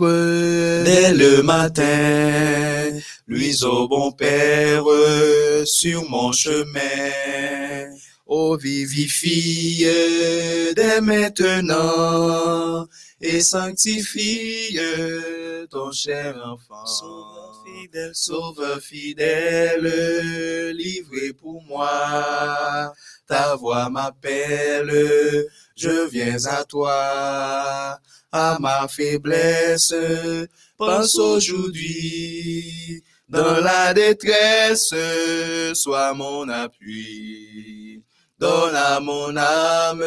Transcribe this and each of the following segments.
Dès le matin, luise au bon Père sur mon chemin. Oh, vivifie dès maintenant et sanctifie ton cher enfant. Fidèle, sauveur fidèle, livré pour moi. Ta voix m'appelle, je viens à toi. À ma faiblesse, pense aujourd'hui. Dans la détresse, sois mon appui. Donne à mon âme,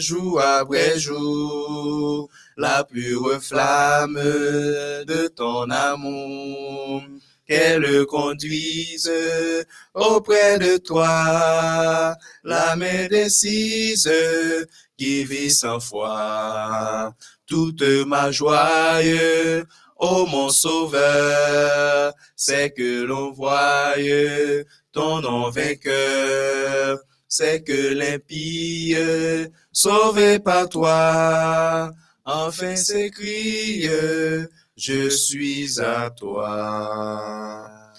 jour après jour, la pure flamme de ton amour. Qu'elle conduise auprès de toi, la main décise qui vit sans foi. Toute ma joie, ô mon sauveur, c'est que l'on voie ton nom vainqueur c'est que l'impie, sauvé par toi, enfin s'écrie, je suis à toi.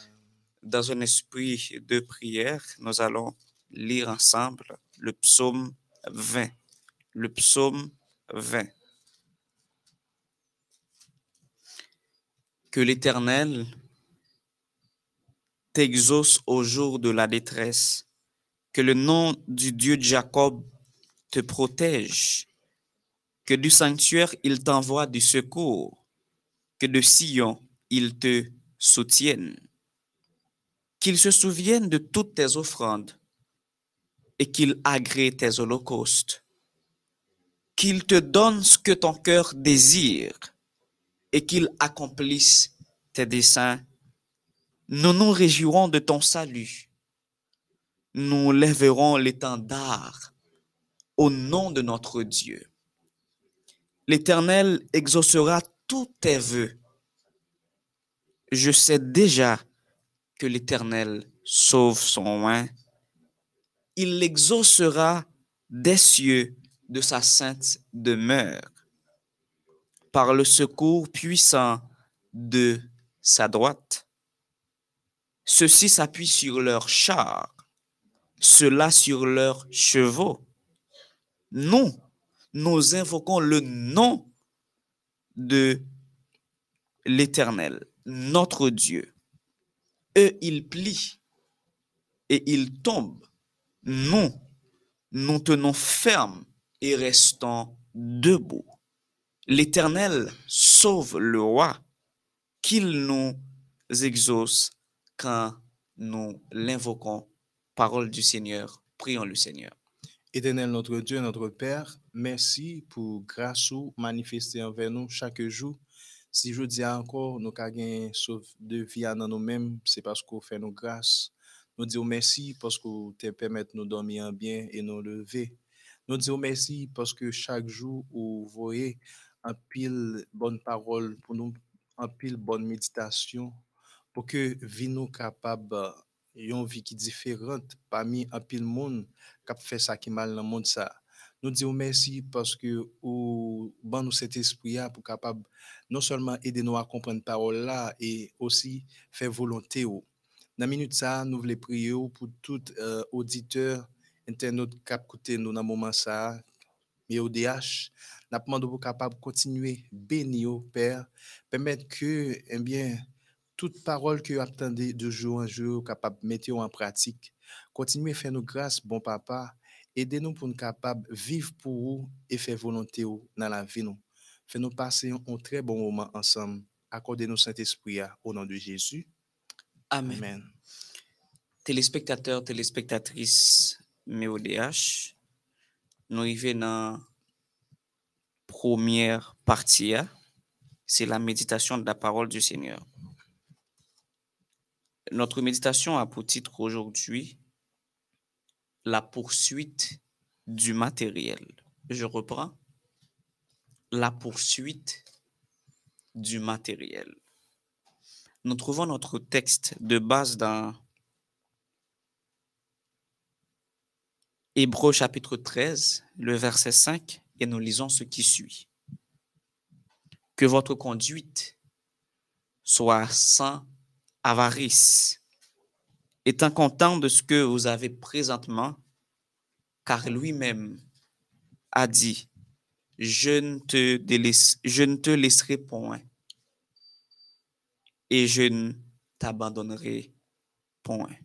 Dans un esprit de prière, nous allons lire ensemble le psaume 20. Le psaume 20. Que l'Éternel t'exauce au jour de la détresse que le nom du Dieu Jacob te protège, que du sanctuaire il t'envoie du secours, que de Sion il te soutienne, qu'il se souvienne de toutes tes offrandes et qu'il agrée tes holocaustes, qu'il te donne ce que ton cœur désire et qu'il accomplisse tes desseins. Nous nous réjouirons de ton salut nous lèverons l'étendard au nom de notre Dieu. L'Éternel exaucera tous tes voeux. Je sais déjà que l'Éternel sauve son oin. Il l'exaucera des cieux de sa sainte demeure par le secours puissant de sa droite. Ceux-ci s'appuient sur leurs chars cela sur leurs chevaux. Nous, nous invoquons le nom de l'Éternel, notre Dieu. Eux, ils plient et ils tombent. Nous, nous tenons ferme et restons debout. L'Éternel sauve le roi, qu'il nous exauce quand nous l'invoquons Parole du Seigneur. Prions le Seigneur. Éternel notre Dieu, notre Père, merci pour grâce ou manifester envers nous chaque jour. Si je dis encore, nous avons sauve de vie dans nous-mêmes, c'est parce qu'on fait nos grâces. Nous disons merci parce que tu permets de nous dormir bien et nous lever. Nous disons merci parce que chaque jour, vous voyez un pile bonne parole pour nous, un pile bonne méditation pour que vie nous capable une vie qui différente parmi un pile monde qui fait ça qui mal dans le monde ça. Nous disons merci parce que ou bon nous cet esprit pour capable non seulement aider nous à comprendre parole là et aussi faire volonté Dans la minute ça, nous voulons prier pour tout euh, auditeur internaute qui écouté nous dans moment ça mais ODH, nous demandons pour capable continuer bénir Père, permettre que eh bien toute parole que vous attendez de jour en jour, capable de mettre en pratique. Continuez à faire nous grâce, bon papa. Aidez-nous pour nous capables de vivre pour vous et faire volonté dans la vie. Nous. Faites-nous passer un très bon moment ensemble. Accordez-nous Saint-Esprit au nom de Jésus. Amen. Téléspectateurs, téléspectatrices MEODH, nous arrivons dans la première partie. C'est la méditation de la parole du Seigneur. Notre méditation a pour titre aujourd'hui la poursuite du matériel. Je reprends. La poursuite du matériel. Nous trouvons notre texte de base dans Hébreu chapitre 13, le verset 5, et nous lisons ce qui suit. que votre conduite soit sans avarice, étant content de ce que vous avez présentement, car lui-même a dit, je ne te, je ne te laisserai point et je ne t'abandonnerai point.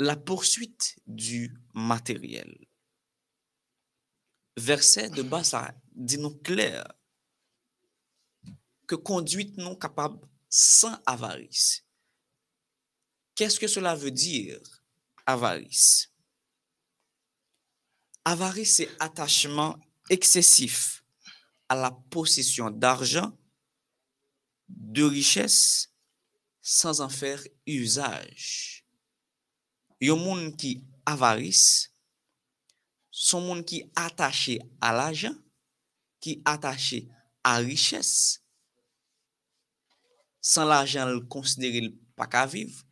La poursuite du matériel. Verset de bas, ça dit nous clair que conduite non capable sans avarice. Qu'est-ce que cela veut dire, avarice? Avarice, c'est attachement excessif à la possession d'argent, de richesse, sans en faire usage. Un monde qui avarice, son monde qui attaché à l'argent, qui attaché à richesse, san l'ajan l'konsidere l'pa ka viv,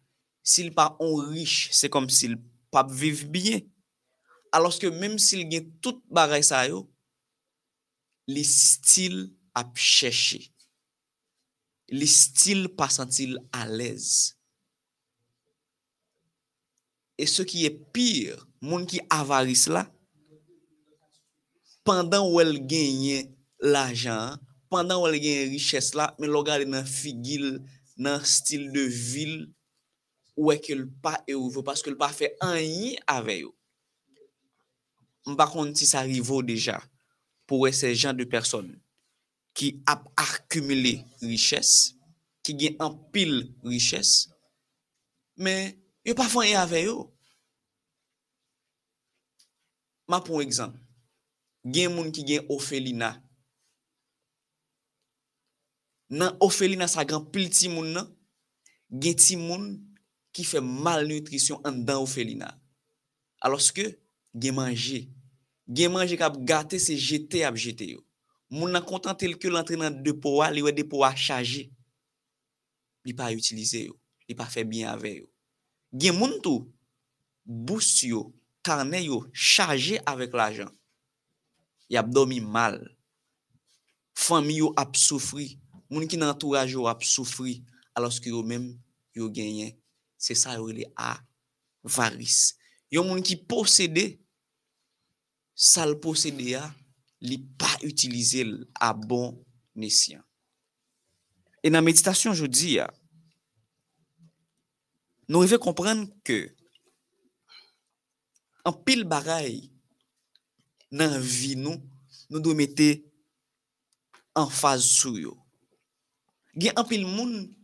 sil pa on riche, se kom sil pa viv biye, aloske menm sil gen tout bagay sa yo, li stil ap chèche. Li stil pa sentil alèz. E se ki e pir, moun ki avaris la, pandan ou el genyen l'ajan, pandan wale gen riches la, men lo gade nan figil, nan stil de vil, ou e ke l pa e ouve, paske l pa fe anyi ave yo. Mpa konti sa rivo deja, pou we se jan de person, ki ap akumile riches, ki gen an pil riches, men yo pa fanyi ave yo. Ma pou ekzan, gen moun ki gen ofelina, nan ofeli nan sa gran pil ti moun nan, gen ti moun ki fe malnutrisyon an dan ofeli nan. Aloske, gen manje. Gen manje kap gate se jete ap jete yo. Moun nan kontan tel ke lantre nan depo wa, li we depo wa chaje. Li pa utilize yo. Li pa fe bien ave yo. Gen moun tou, bous yo, karne yo, chaje avek la jan. Yap domi mal. Fami yo ap soufri. moun ki nan entourage yo ap soufri aloske yo menm yo genyen. Se sa yo li avaris. Yo moun ki posede, sal posede ya, li pa utilize a bon nesyan. E nan meditasyon jodi ya, nou eve komprenn ke an pil baray nan vi nou, nou do mette an faz sou yo. Gen en pile moun,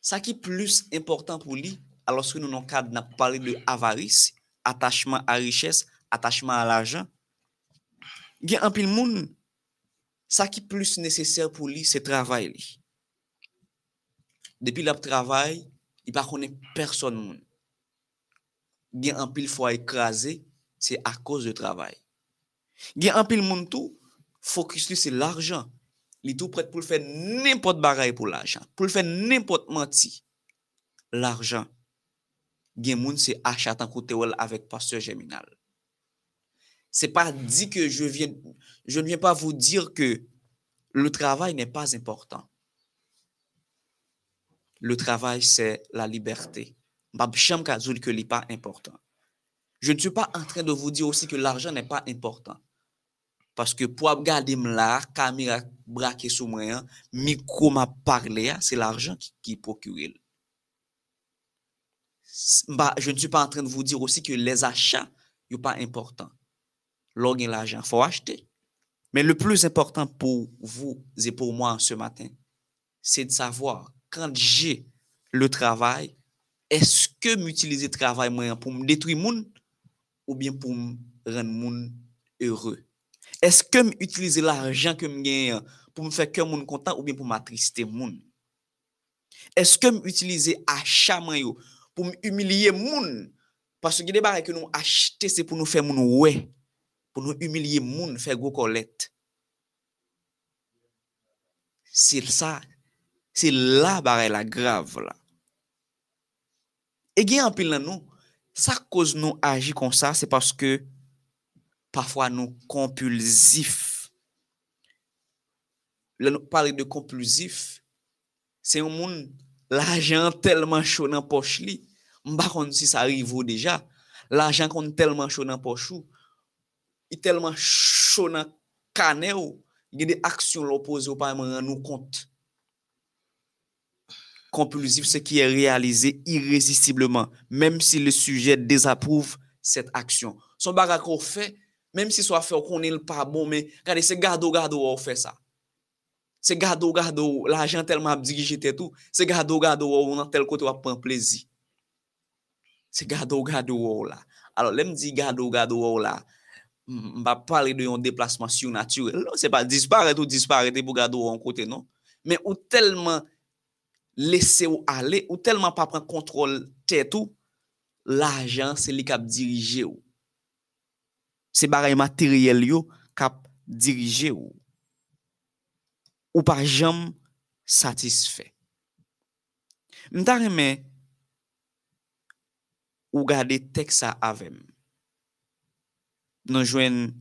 ça qui est plus important pour lui, alors que nous n'a parlé de avarice, attachement à richesse, attachement à l'argent, gen un pile moun, ça qui est plus nécessaire pour lui, c'est travail. Li. Depuis le travail, il ne connaît personne. Moun. Gen un pile fois écrasé, c'est à cause du travail. Gen un pile moun tout, focus c'est l'argent. Il est tout prêt pour faire n'importe bagaille pour l'argent, pour faire n'importe menti. L'argent. Gen moun c'est achat en côté avec pasteur Géminal c'est pas dit que je viens, je ne viens pas vous dire que le travail n'est pas important. Le travail, c'est la liberté. que pas important. Je ne suis pas en train de vous dire aussi que l'argent n'est pas important. Paske pou ap gade m la, kamera brake sou mwen an, mikro ma parle an, se l'arjan ki, ki procurel. Bah, je ne suis pas en train de vous dire aussi que les achats, yo pas important. Lò gen l'arjan, fò achete. Men le plus important pou vous et pou moi ce matin, c'est de savoir, quand j'ai le travail, est-ce que m'utiliser travail mwen an pou m'détruire moun, ou bien pou m'rendre moun heureux. est-ce que m'utiliser l'argent que m'gagne pour me faire que monde content ou bien pour m'attrister monde est-ce que m'utiliser achat yo pour m'humilier monde parce que des barres que nous acheter c'est pour nous faire monde ouais. Pour nous humilier moun faire gros collecte. C'est ça. C'est là barre la grave là. Et gagne en pile nous. Ça cause nous agir comme ça c'est parce que Parfwa nou kompulsif. Le nou pale de kompulsif, se yon moun l'ajan telman chou nan poch li, mba kon si sa rivo deja, l'ajan kon telman chou nan poch ou, i telman chou nan kane ou, gen de aksyon l'opose ou pa man nou kont. Kompulsif se ki e realize irresistibleman, menm si le suje dezaprouve set aksyon. Son baga kon fey, Mem si sou a fe ou konen l pa bon, men, kade se gado gado ou fe sa. Se gado gado ou, la jan telman ap dirigite tou, se gado gado ou nan tel kote wap pan plezi. Se gado gado ou la. Alors, lem di gado gado ou la, mba pale de yon deplasman siw naturel. Non, se pa disparete ou disparete pou gado ou an kote, non? Men ou telman lese ou ale, ou telman pa pren kontrol te tou, la jan se li kap dirije ou. Se baray materyel yo kap dirije ou. Ou pa jam satisfe. Mta reme ou gade teksa avem. Nou jwen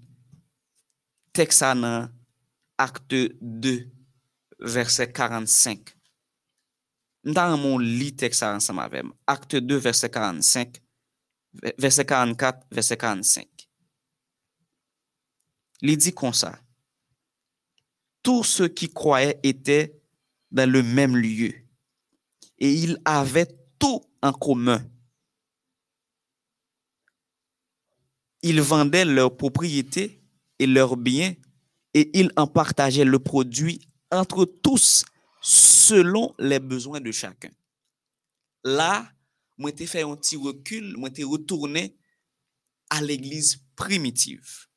teksa nan akte 2 verse 45. Mta remon li teksa ansam avem. Akte 2 verse 45, verse 44, verse 45. Il dit comme ça tous ceux qui croyaient étaient dans le même lieu et ils avaient tout en commun ils vendaient leurs propriétés et leurs biens et ils en partageaient le produit entre tous selon les besoins de chacun. Là, moi, j'ai fait un petit recul, moi, j'ai retourné à l'église primitive.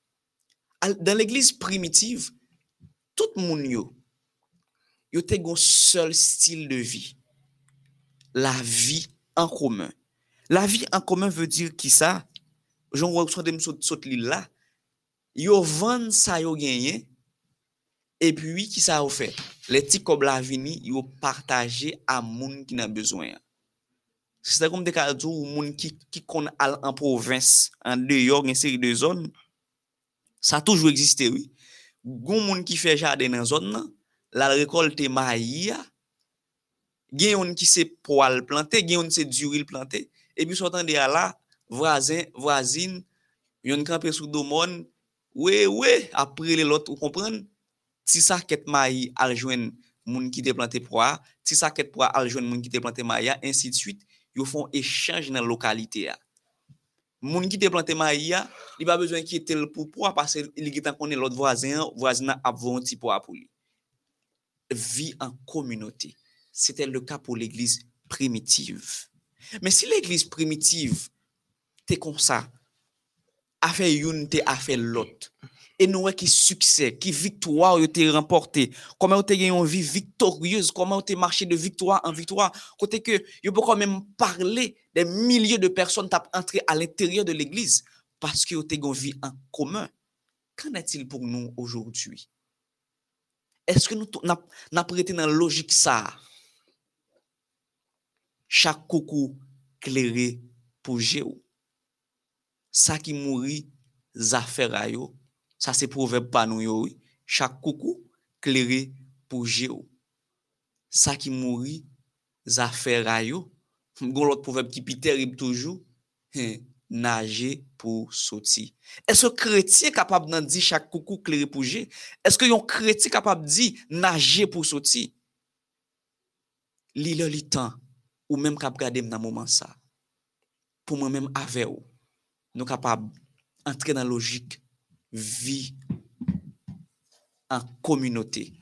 dan l'Eglise primitiv, tout moun yo, yo te gon sol stil de vi. La vi an koumen. La vi an koumen ve dir ki sa, joun wak sou dem sot, sot li la, yo van sa yo genyen, epi ki sa yo fe, le ti kob la vini, yo partaje a moun ki nan bezwen. Se ta kom de ka djou moun ki, ki kon al an provins, an de yo gen seri de zon, Sa toujou egziste, oui. Goun moun ki fe jade nan zon nan, la rekolte ma ya, gen yon ki se poal plante, gen yon se diuril plante, epi sotan de ala, vrazin, vrazin, yon kampe sou do moun, we, we, apre le lot, ou kompren, ti sa ket ma yi aljwen moun ki te plante proa, ti sa ket proa aljwen moun ki te plante ma ya, ainsi de suite, yo fon echange nan lokalite ya. moun ki te plante maïa, li ba bezwen ki tel pou poa, pase li gitan konen lot voisin, voisina ap von ti poa pou li. Vi an kominote. Sete le ka pou l'eglise primitive. Men si l'eglise primitive te konsa, afe youn te afe lot, E nou wè ki suksè, ki viktoar yo te remportè. Koman yo te gen yon vi viktoryeuse, koman yo te marchè de viktoar an viktoar. Kote ke yo pou kon men parle de milyè de person tap entre al l'interieur de l'Eglise paske yo te gen vi an komè. Kan etil pou nou aujourd'hui? Eske nou naprete nan logik sa? Chak koukou klerè pou jè ou. Sa ki mouri zafè rayo Sa se proverb pa nou yo, chak koukou kleri pou je ou. Sa ki mouri, zafer a yo. Mgon lot proverb ki pi terib toujou, nage pou soti. Eske kreti kapab nan di chak koukou kleri pou je? Eske yon kreti kapab di nage pou soti? Li lè li tan, ou mèm kap gade m nan mouman sa. Pou mèm mèm ave ou, nou kapab entre nan logik vie en communauté.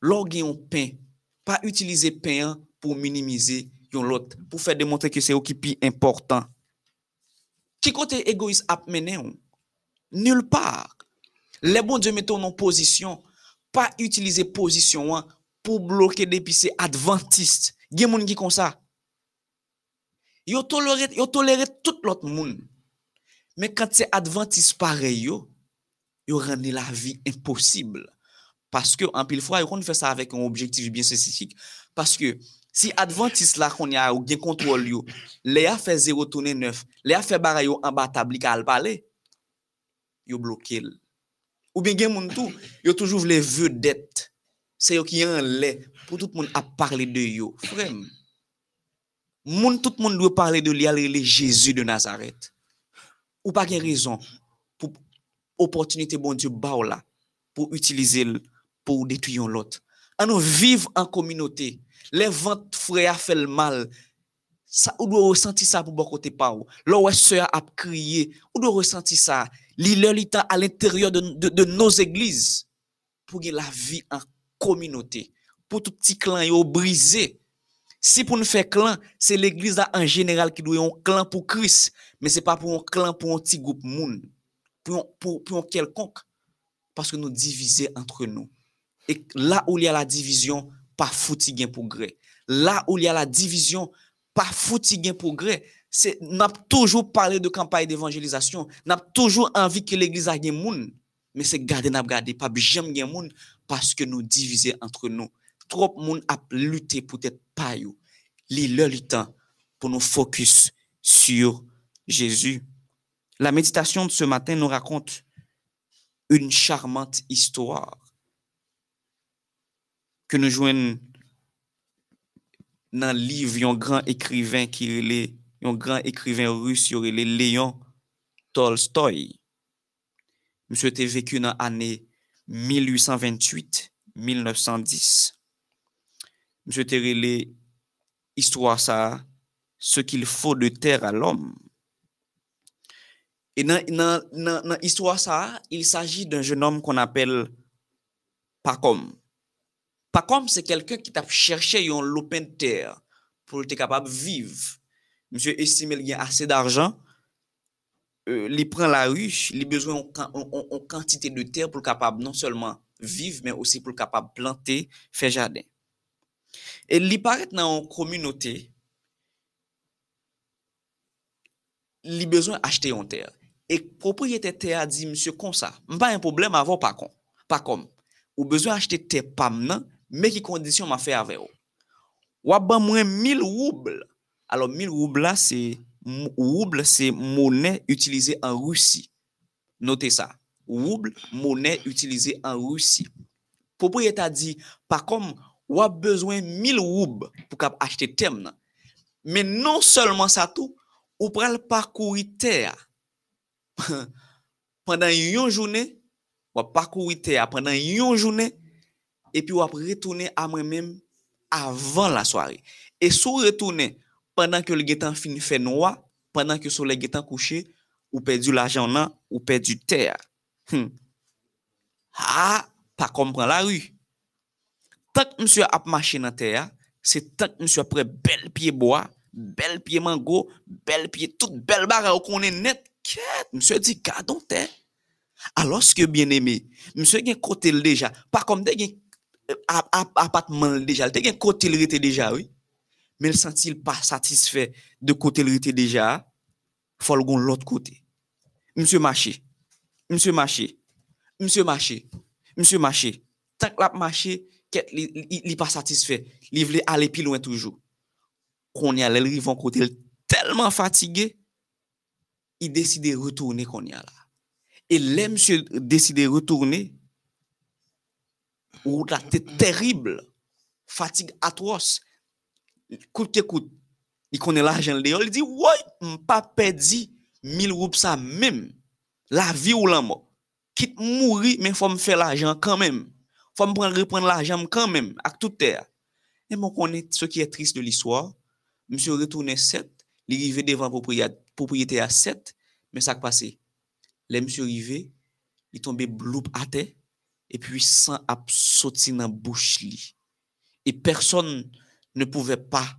Lorsqu'on un pain, pas utiliser pain pour minimiser l'autre, pour faire démontrer que c'est qui important. Qui côté égoïste a mené Nulle part. Les bons Dieu mettent en position, pas utiliser position pour bloquer des pistes adventistes. Il y a qui comme ça. Ils tolèrent tout l'autre monde. Mais quand c'est adventiste pareil, yo, yo rende la vi imposible. Paske anpil fwa, yo kon fè sa avèk an objektif bien spesifik. Paske si adventis la kon ya ou gen kontrol yo, le a fè 0 tonè 9, le a fè baray yo an batabli ka al pale, yo bloke l. Ou ben gen moun tou, yo toujou vle vedet. Se yo ki yon le, pou tout moun ap parle de yo. Frem, moun tout moun dwe parle de li alre le Jezu de Nazaret. Ou pa gen rezon opportunité bon Dieu ba ou là pour utiliser pour détruire l'autre. On nous vivre en communauté. Les ventes frères fait le mal. Ça, ou doit ressentir ça pour bon côté pas ou. Où sœur a crié, ou doit ressentir ça. Temps à l'intérieur de, de, nos églises pour la vie en communauté. Pour tout petit clan yo brisé. Si pour nous faire clan, c'est l'église en général qui doit un clan pour Christ, mais c'est pas pour un clan pour un petit groupe moun, pour pour quelconque parce que nous diviser entre nous. Et là où il y a la division, pas gain progrès. Là où il y a la division, pas gain progrès. C'est n'a toujours parlé de campagne d'évangélisation, n'a toujours envie que l'église a gain moun, mais c'est garder n'a garder pas gain moun parce que nous diviser entre nous. Trop moun a lutté pour être yo. Li le temps pour nous focus sur Jésus. La méditation de ce matin nous raconte une charmante histoire que nous joignons dans le livre un grand écrivain qui est un grand écrivain russe Léon Tolstoï. Monsieur était vécu dans l'année 1828-1910. Monsieur était histoire ça ce qu'il faut de terre à l'homme. Et dans, dans, dans, dans l'histoire, ça, il s'agit d'un jeune homme qu'on appelle Pacom. Pacom, c'est quelqu'un qui t'a cherché un lopin de terre pour être capable de vivre. Monsieur estime qu'il y a assez d'argent, euh, il prend la ruche, il a besoin en quantité de terre pour capable non seulement vivre, mais aussi pour capable planter, faire jardin. Et il paraît dans une communauté, li bezwen achte yon ter. E propriyete te a di msye kon sa, mpa yon problem avon pa kon, pa kom. Ou bezwen achete te pam nan, me ki kondisyon ma fe ave yo. Wap ban mwen 1000 rouble. Alors 1000 rouble la, se rouble se mounen utilize an Rusi. Note sa, rouble mounen utilize an Rusi. Propriyete a di, pa kom wap bezwen 1000 rouble pou kap achete tem nan. Men non selman sa tou, ou pral parkouri te a. pandan yon jounen, wap pakouri te a pandan yon jounen, epi wap retounen ah, a mwen men avan la soare. E sou retounen, pandan ke l getan fin fè noua, pandan ke sou l getan kouche, ou perdi l'ajan nan, ou perdi te a. Hmm. Ha, pa kompran la ru. Tak msye ap mache nan te a, se tak msye apre bel piye boa, bel piye mango, bel piye tout bel bara ou konen net, Monsieur dit gardons terre. Alors que bien aimé, monsieur gen côté déjà, pas comme des appartement déjà, il gen côté il était déjà oui. Mais il sentit pas satisfait de côté il était déjà, faut le l'autre côté. Monsieur marché. Monsieur marché. Monsieur marché. Monsieur marché. Tant que la marché, il pas satisfait. Il veut aller plus loin toujours. Qu'on y a, il vont côté tellement fatigué, il i deside retourne kon ya la. E le msye deside retourne, ou la te terrible, fatig atros, kout ke kout, i konen l'ajan le yo, li di, woy, mpa pedi, mil roup sa mem, la vi ou la mo, kit mouri, men fòm fè l'ajan kanmem, fòm pren repren l'ajan kanmem, ak tout ter. E mwen konen, se ki e tris de l'histoire, msye retourne set, li rive devan propriad propriété à 7, mais ça a passé. Les monsieur arrivé, il tombé bloup à terre, et puis sang a sauté dans la bouche. Et personne ne pouvait pas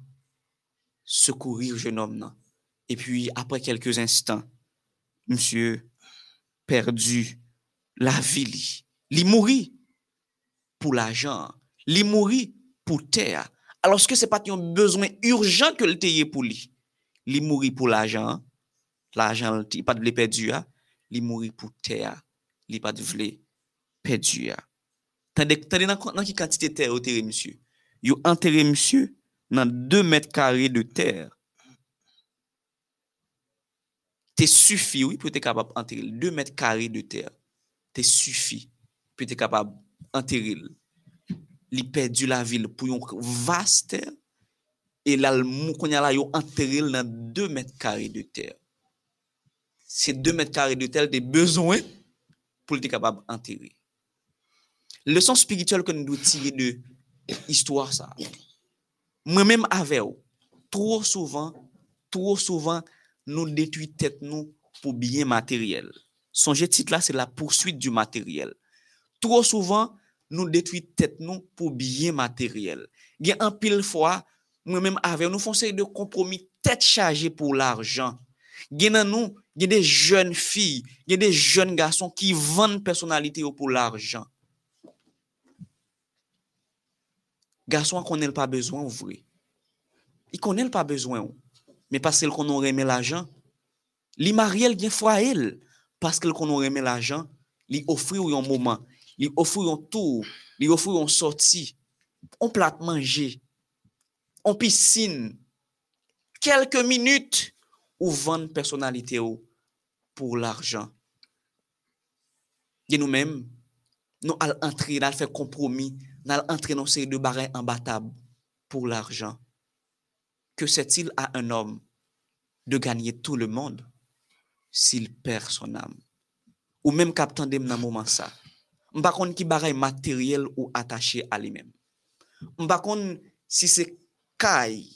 secourir jeune homme. Non. Et puis, après quelques instants, monsieur perdu la vie. Li. Li mouri pour l'argent, Li mouri pour terre. Alors que ce n'est pas un besoin urgent que le teye pour lui. li mouri pou l'ajan, l'ajan li pat vle pedu ya, li mouri pou te ya, li pat vle pedu ya. Tande, tande nan, nan ki kantite ter yo tere msye? Yo antere msye nan 2 mètre kare de ter. Te sufi, oui, pou te kapab anteril. 2 mètre kare de ter. Te sufi, pou te kapab anteril. Li pedu la vil pou yon vaste ter. E lal mou konya la yo anteril nan 2 mètre kare de ter. Se 2 mètre kare de ter de bezon pou lte kapab anteril. Leson spirituel kon nou tire de istwa sa. Mwen mèm ave ou, tro souvan, tro souvan nou detui tèt nou pou biye materyel. Sonje tit la se la poursuite du materyel. Tro souvan nou detui tèt nou pou biye materyel. Gen an pil fwa, fois, moi-même avec nous faisons de compromis tête chargée pour l'argent. Il nous, il y a des jeunes filles, il des jeunes garçons qui vendent personnalité pour l'argent. Garçon qu'on n'a pas besoin, vrai. Il connaît pas besoin, mais parce qu'on aurait aimé l'argent. Li mariel gen fwa el, parce qu'on aurait aimé l'argent, li offre un moment, li offre un tour, li offre une sortie, on plat manger, an piscine, kelke minute, ou vande personalite ou pou l'arjan. Gen nou men, nou al entri, nan al fè kompromi, nan al entri nan seri de barè imbatab pou l'arjan. Que sèt-il a un homme de gagner tout le monde s'il perd son âme? Ou menm kap tandem nan mouman sa. Mba kon ki barè materyel ou atache a li menm. Mba kon si se caille.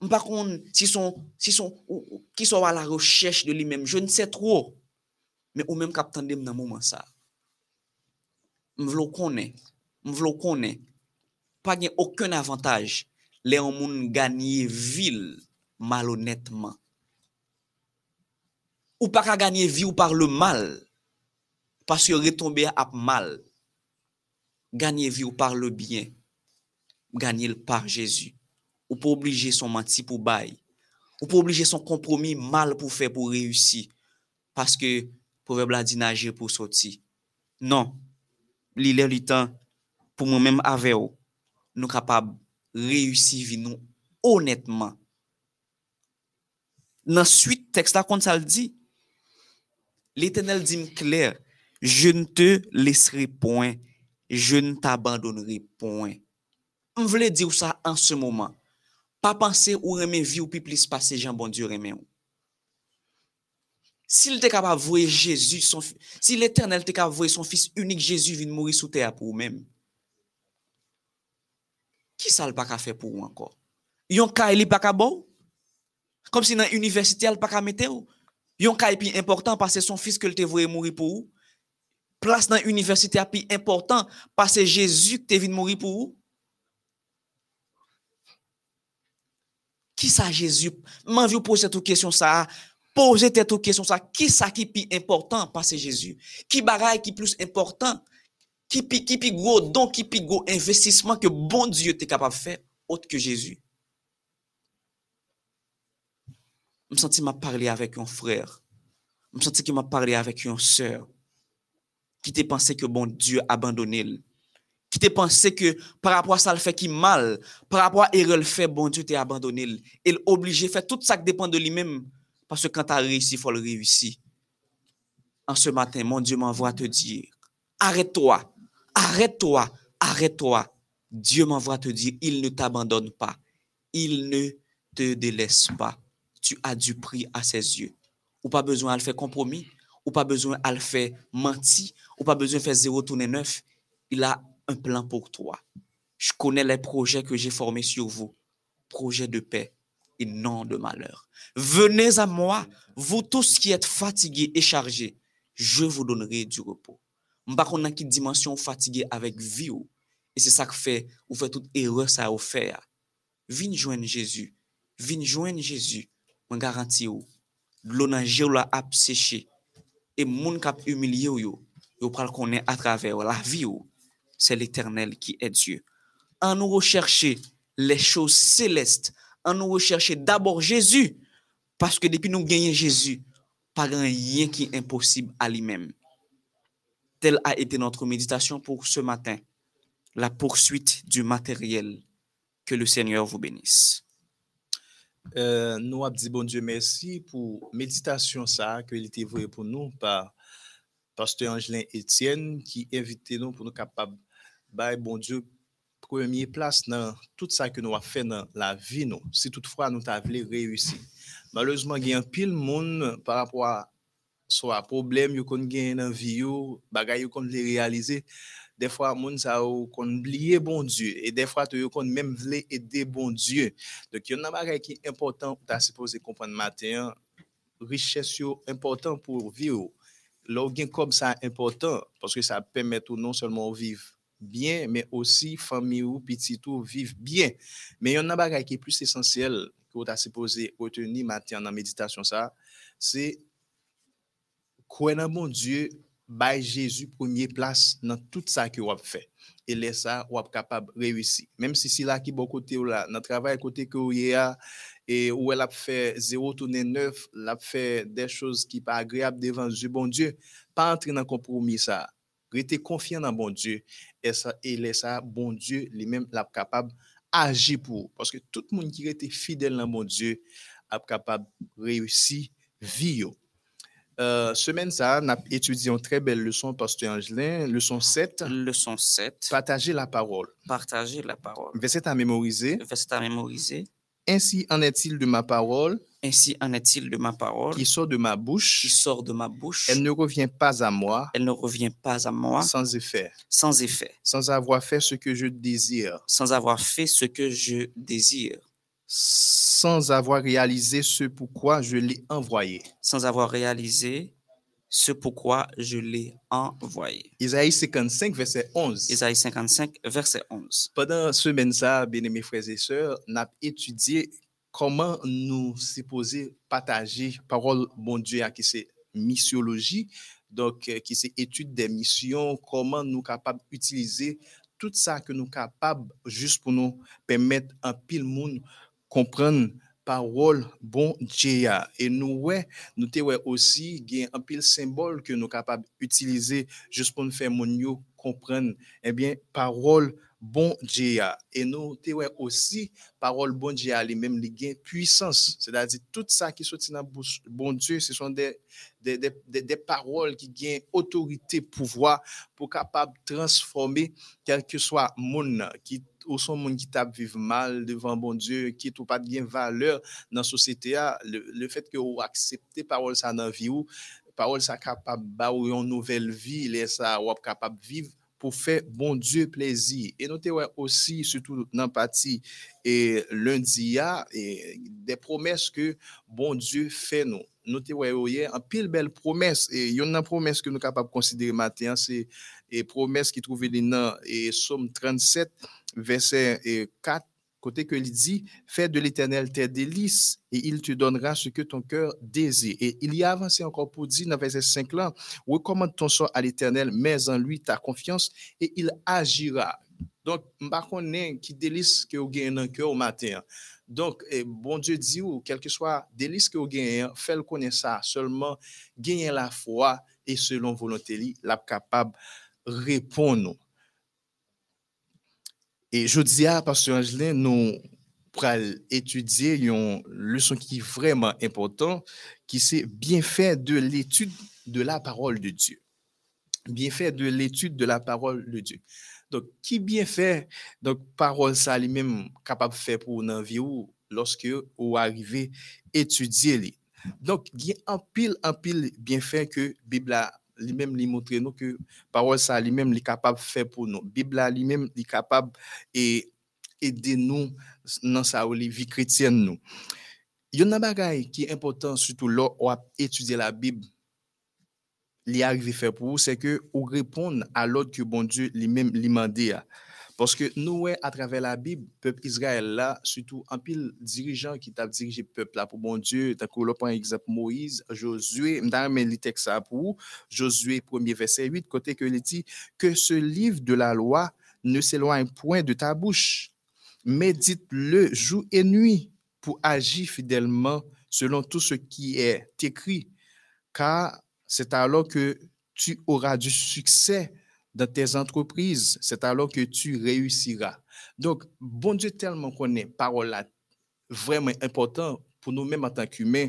Konn si son si son qui sont à la recherche de lui-même, je ne sais trop. Mais ou même captain dem dans moment ça. M'vlo connaît, m'vlo connaît. Pas aucun avantage les gens gagner ville malhonnêtement. Ou pas gagner vie ou par le mal, parce que retomber à mal. Gagner vie ou par le bien, gagner par Jésus. Ou pou oblije son manti pou bay. Ou pou oblije son kompromi mal pou fe pou reyusi. Paske pou vebla di nage pou soti. Non, li lè li tan pou mwen mèm ave ou. Nou kapab reyusi vi nou honètman. Nan suite tekst la kont sa l di. L'Etenel di m kler, je n te lesre point, je n t'abandonnerai point. M vle di ou sa an se mouman. Pas penser ou aimer vie ou plus passer Jean bon Dieu aimer. S'il était capable de voir Jésus, son, si l'Éternel était capable de voir son Fils unique Jésus venir mourir sous terre pour vous-même, qui ça le pas faire pour vous encore? Yon kay li pas bon? Comme si dans l'université, elle pas mettre ou? Yon kay plus important parce que son fils que te voulait mourir pour vous? Place dans l'université plus important parce que Jésus venu mourir pour vous? Qui ça Jésus? M'en vous poser cette question ça. Posez cette question ça. Qui ça qui plus important parce que Jésus? Qui bagaille qui plus important? Qui pi, qui pi gros don, qui pi gros investissement que bon Dieu est capable de faire autre que Jésus? Je me sens m'a parlé avec un frère? Je me sens qu'il m'a parlé avec une sœur? Qui t'a pensé que bon Dieu abandonné. Qui t'a pensé que par rapport à ça, le fait qui mal, par rapport à erreur le fait, bon Dieu t'a abandonné. Il est obligé de faire tout ça qui dépend de lui-même. Parce que quand tu as réussi, il faut le réussir. En ce matin, mon Dieu m'envoie te dire, arrête-toi, arrête-toi, arrête-toi. Dieu m'envoie te dire, il ne t'abandonne pas. Il ne te délaisse pas. Tu as du prix à ses yeux. Ou pas besoin de faire compromis, ou pas besoin de faire mentir, ou pas besoin de faire zéro tourner neuf. Il a un plan pour toi. Je connais les projets que j'ai formés sur vous. Projets de paix et non de malheur. Venez à moi, vous tous qui êtes fatigués et chargés, je vous donnerai du repos. M'pa qu'on a qui dimension fatigué avec vie et c'est ça que fait ou fait toute erreur ça ou faire. Viens joindre Jésus. Viens joindre Jésus. Je garantis ou l'eau nan la a séché et moun kap humilié ou yo yo pral connaît à travers la vie ou c'est l'Éternel qui est Dieu. En nous rechercher les choses célestes, en nous rechercher d'abord Jésus parce que depuis nous gagnons Jésus, pas rien qui est impossible à lui-même. Telle a été notre méditation pour ce matin. La poursuite du matériel. Que le Seigneur vous bénisse. Euh, nous avons dit bon Dieu merci pour méditation que pour nous par pasteur Angelin Etienne qui invitait nous pour nous capables bon Dieu premier place dans tout ça que nous avons fait dans la vie, si toutefois nous avons réussi. Malheureusement, il y a un pile monde par rapport à soit problème qu'on gagne dans vie, bagaille qu'on les réaliser. Des fois, moun ou qu'on oublie bon Dieu et des fois, tu qu'on même voulait aider bon Dieu. Donc, il y a un bagage qui est important pour supposé comprendre matin, richesse yo important pour vivre. L'organe comme ça important parce que ça permet non seulement vivre bien, mais aussi famille ou petit ou vivre bien. Mais il y a un qui est plus essentiel que tu as supposé retenir matin dans la méditation ça, c'est croire en bon Dieu, by Jésus premier place dans tout ça que vous fait. Et là ça, vous capable de réussir. Même si c'est là qui bon côté ou là, dans travail côté que vous et où elle a fait zéro tourner neuf, elle a fait des choses qui pas agréables devant Dieu, bon Dieu, pas entrer dans compromis ça. Restez confiant dans bon Dieu et ça et laisse ça bon Dieu lui-même l'a capable agir pour parce que tout le monde qui était fidèle dans bon Dieu est capable réussir vie euh, semaine ça, on a étudié une très belle leçon, Pasteur Angelin, leçon 7. Leçon 7. Partager la parole. Partager la parole. Verset à mémoriser. Verset à mémoriser. Ainsi en est-il de ma parole. Ainsi en est-il de ma parole. Qui sort de ma bouche. Qui sort de ma bouche. Elle ne revient pas à moi. Elle ne revient pas à moi. Sans effet. Sans effet. Sans avoir fait ce que je désire. Sans avoir fait ce que je désire. Sans avoir réalisé ce pourquoi je l'ai envoyé. Sans avoir réalisé ce pourquoi je l'ai envoyé. Isaïe 55, verset 11. Isaïe 55, verset 11. Pendant ce semaine, ça, bien aimés frères et sœurs, on a étudié comment nous supposer partager parole bon Dieu qui c'est missiologie, donc euh, qui c'est étude des missions, comment nous capables d'utiliser tout ça que nous capables juste pour nous permettre un pile monde comprendre parole bon Dieu et nous ouais nous ouais aussi gain un pile symbole que nous capables utiliser juste pour nous faire mon comprendre eh bien parole bon Dieu et nous te aussi parole bon Dieu les même les gain puissance. C'est-à-dire tout ça qui sorti dans bon Dieu ce sont des paroles qui gagnent autorité pouvoir pour capable transformer quel que soit monde qui ou son monde qui tape vivre mal devant bon Dieu, qui tout pas de valeur dans la société, le, le fait que vous acceptez parole ça dans la vie, parole ça capable de une nouvelle vie, les ça ou capable vivre pour faire bon Dieu plaisir. Et notez aussi, surtout dans partie et lundi, et des promesses que bon Dieu fait nous. Notez ouais, un pile belle promesse. Et il y a une promesse que nous sommes capables de considérer maintenant, c'est une promesse qui trouve dans et Somme 37, verset 4, côté que il dit, fais de l'éternel tes délices et il te donnera ce que ton cœur désire. Et il y a avancé encore pour dire dans verset 5 là, recommande ton sort à l'éternel, mets en lui ta confiance et il agira. Donc, je connais qui délice que vous gagnez dans le cœur au matin. Donc, eh, bon Dieu dit, quel que soit délice que vous gagnez, faites le connaître ça, seulement gagner la foi et selon volonté, la capable répondre. Et je dis à Pasteur Angelin, nous pourrons étudier une leçon qui est vraiment importante, qui c'est bien fait de l'étude de la parole de Dieu. Bien fait de l'étude de la parole de Dieu. Donc, qui bien fait, donc, parole ça lui-même capable de faire pour une vie ou lorsque vous arrivez à étudier. Donc, il y a un pile, un pile bien fait que Bible a lui-même lui montrer nous que parole ça lui-même est capable de faire pour nous. Bible lui-même est capable et aider nous dans sa vie chrétienne nous. Il y a un bagage qui est important surtout là où étudier la Bible. Li arrive faire pour vous c'est que ou répondre à l'ordre que bon Dieu lui-même lui demandé parce que nous, à travers la Bible, peuple Israël là, surtout un pile dirigeant qui t'a dirigé le peuple là pour bon Dieu, t'as par exemple Moïse, Josué, m'dame le texte pour Josué 1er verset 8, côté que il dit que ce livre de la loi ne s'éloigne point de ta bouche. Médite-le jour et nuit pour agir fidèlement selon tout ce qui est écrit, car c'est alors que tu auras du succès dans tes entreprises, c'est alors que tu réussiras. Donc, bon Dieu tellement connaît parole là vraiment important pour nous-mêmes en tant qu'humains.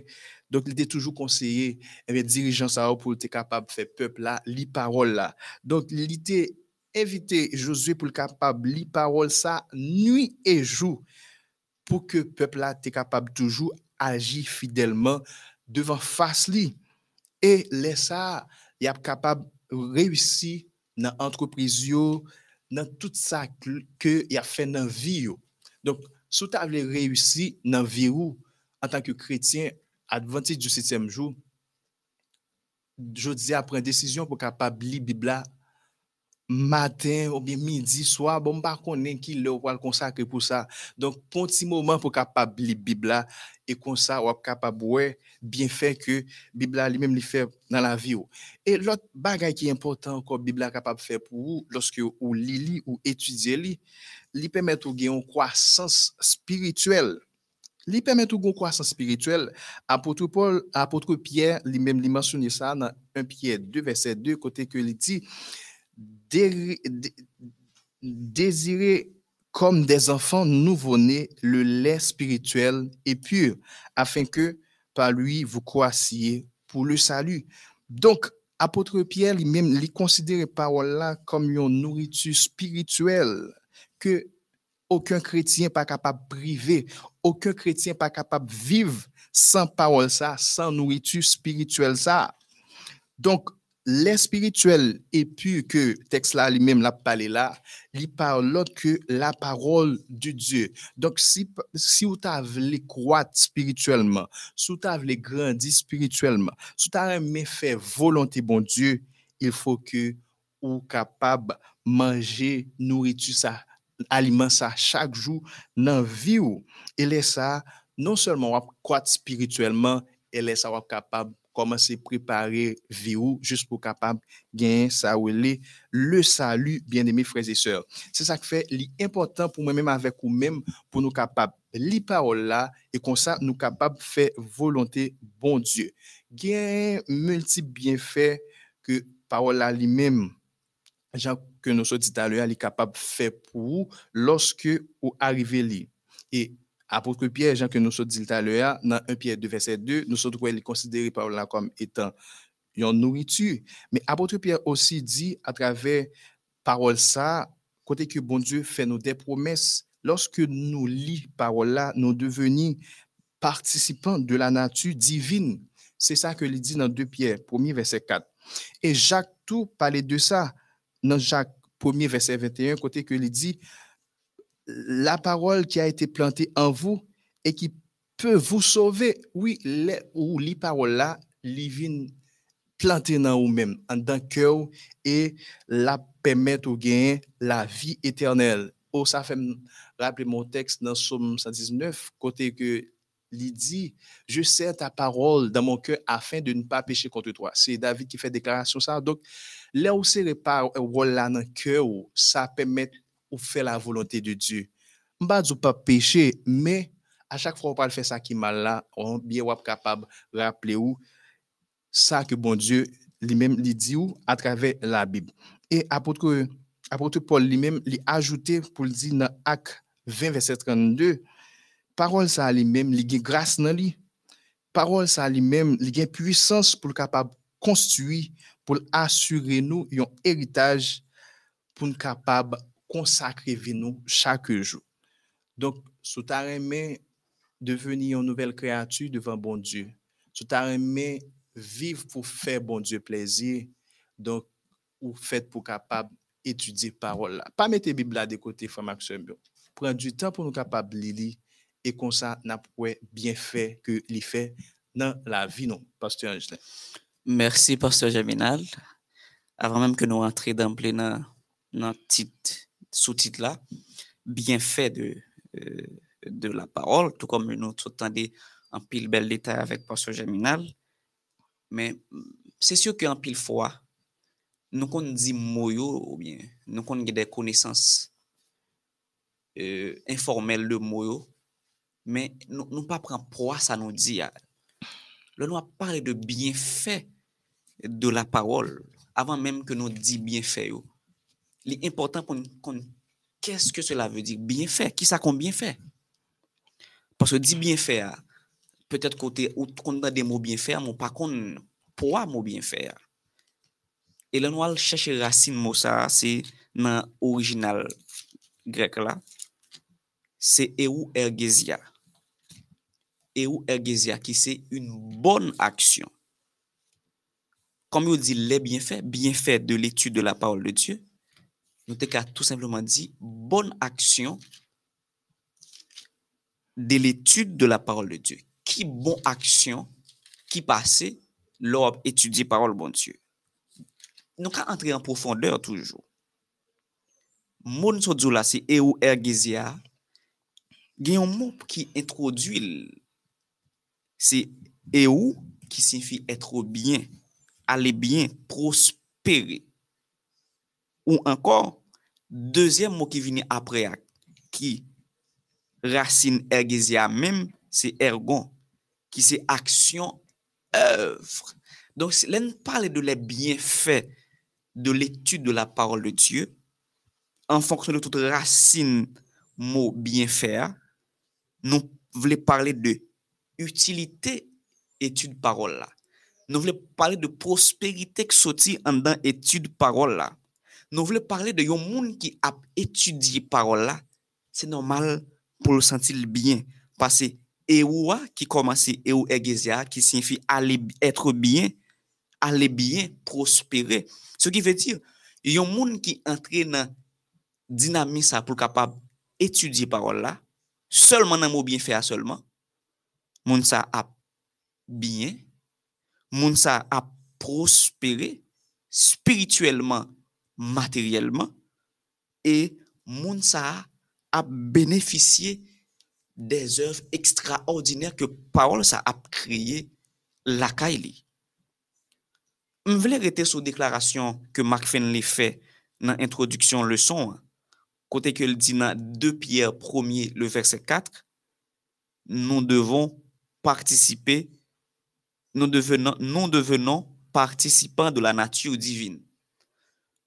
Donc, il était toujours conseillé, eh dirigeant ça pour être capable de faire peuple là, li parole là. Donc, il était invité Josué pour le capable li parole ça nuit et jour pour que peuple là t'es capable toujours agir fidèlement devant face li et laisse ça y a capable réussir nan antropriz yo, nan tout sa ke ya fe nan vi yo. Donk, sou ta vle reyusi nan vi yo, an tanke kretien, advantage du 7e jou, jodi apren desisyon pou kapab li Bibla matin ou bien midi soir bon pas connaît qui le va consacrer pour ça. Donc pour un petit moment pour capable lire Bible là, et comme ça ou capable ouais bien fait que Bible lui-même lui fait dans la vie et l'autre bagage qui est important encore Bible là capable faire pour vous lorsque ou lit ou étudier li lui permet de gagner une croissance spirituelle. Li permet de gagner une croissance spirituelle. Apôtre Paul apôtre Pierre lui-même lui mentionne ça dans 1 Pierre 2 verset 2 côté que il dit dé- dé- désirez comme des enfants nouveau-nés le lait spirituel et pur, afin que par lui vous croissiez pour le salut. Donc, apôtre Pierre lui-même, il considère parole là comme une nourriture spirituelle que aucun chrétien pas capable priver, aucun chrétien pas capable vivre sans parole ça, sans nourriture spirituelle ça. Donc, les spirituel et puis que texte là lui-même l'a parlé là, il parle que la parole de Dieu. Donc si si vous voulez croître spirituellement, si vous voulez grandir spirituellement, si vous aimé faire volonté bon Dieu, il faut que vous capable manger nourriture ça, aliment ça chaque jour dans vie ou. et laisse ça non seulement croître spirituellement, et laisse ça vous capable commencer à préparer juste pour capable gagner ça ou le salut bien aimés frères et sœurs. C'est ça qui fait l'important pour moi-même avec ou même pour nous capables. Li parole là et comme ça nous capables faire volonté bon Dieu. Gain multiples bienfaits que parole là Jean que nous sommes dit à l'heure, capable de faire pour vous lorsque apôtre Pierre, Jean que nous sommes dit tout à l'heure, dans 1 Pierre 2, verset 2, nous sommes trouvé considéré par là comme étant une nourriture. Mais apôtre Pierre aussi dit à travers parole ça, côté que bon Dieu fait nous des promesses, lorsque nous lisons parole là, nous devenons participants de la nature divine. C'est ça que il dit dans 2 Pierre, 1er verset 4. Et Jacques tout parlait de ça dans Jacques 1er verset 21, côté que il dit la parole qui a été plantée en vous et qui peut vous sauver. Oui, les, ou les paroles là, les planter dans vous-même, en dans cœur et la permettre de gagner la vie éternelle. Oh, ça fait rappeler mon texte dans Somme 119, côté que il dit, je sais ta parole dans mon cœur afin de ne pas pécher contre toi. C'est David qui fait déclaration ça. Donc, là où c'est par là dans le cœur, ça permet de faire la volonté de Dieu. Mba ne pas pécher, mais à chaque fois qu'on parle faire ça qui mal là, on bien ou capable rappeler où ça que bon Dieu lui-même lui dit ou à travers la Bible. Et apôtre, apôtre Paul lui-même lui ajouté pour le dire dans Acte 20 verset 32 parole ça lui-même li gen grâce dans lui parole ça lui-même li gen puissance pour le capable construire pour assurer nous un héritage pour nous capable consacrer vie nous chaque jour. Donc sous ta aimé devenir une nouvelle créature devant bon Dieu. Sous ta aimé vivre pour faire bon Dieu plaisir. Donc ou fait pour capable étudier parole là. Pas mettre Bible là de côté frère Maxime prendre du temps pour nous capable lire et comme ça n'a pas bien fait que les fait dans la pasteur Angelin. Merci, Pasteur Jaminal. Avant même que nous entrions dans dans titre, sous-titre là, bien fait de, euh, de la parole, tout comme nous entendons en pile bel détail avec Pasteur Germinal. Mais c'est sûr qu'en pile fois, nous qu'on dit moyo ou bien nous qu'on des connaissances euh, informelles de moyo, mais nous ne pas prendre poids ça nous dit. Le nous a parlé de bienfait de la parole avant même que nous dit bienfait. Yo. L'important pour nous qu'est-ce que cela veut dire? Bienfait Qui ça qu'on bienfait Parce que dit bienfait, ah, peut-être côté qu'on a des mots bienfaits, mais pas qu'on pourra mot bienfait. ah. Et là, nous allons chercher racine mot c'est dans l'original grec là, c'est eu ergesia. Eu ergesia qui c'est une bonne action. Comme on dit les bienfaits, bienfaits de l'étude de la parole de Dieu, nous avons tout simplement dit bonne action de l'étude de la parole de Dieu. Qui bonne action qui passait lors d'étudier parole de Dieu. Nous avons entrer en profondeur toujours. Mon so c'est eu ergesia. Il y a un mot qui introduit, c'est eu qui signifie être bien, aller bien, prospérer. Ou encore, deuxième mot qui vient après, qui racine ergesia même, c'est ergon, qui c'est action, œuvre. Donc, là, parle de les bienfaits de l'étude de la parole de Dieu en fonction de toute racine mot bien faire, nous voulons parler de utilité étude parole là. Nous voulons parler de prospérité qui sortit en étude parole là. nou vle parle de yon moun ki ap etudye parol la, se normal pou l sentil bien. Pase, e ouwa ki komanse e ou egezya, ki sinfi ale etre bien, ale bien prospere. Se ki ve dir, yon moun ki entre nan dinamisa pou kapab etudye parol la, solman nan mou bien fè a solman, moun sa ap bien, moun sa ap prospere, spirituellement materyelman, e moun sa ap beneficye des oev ekstraordinèr ke parol sa ap kriye lakay li. M vle rete sou deklarasyon ke Mark Fenley fe nan introduksyon le son, kote ke l di nan 2 Pierre 1 le verset 4, nou devon participe, nou devenon participant de la nature divine.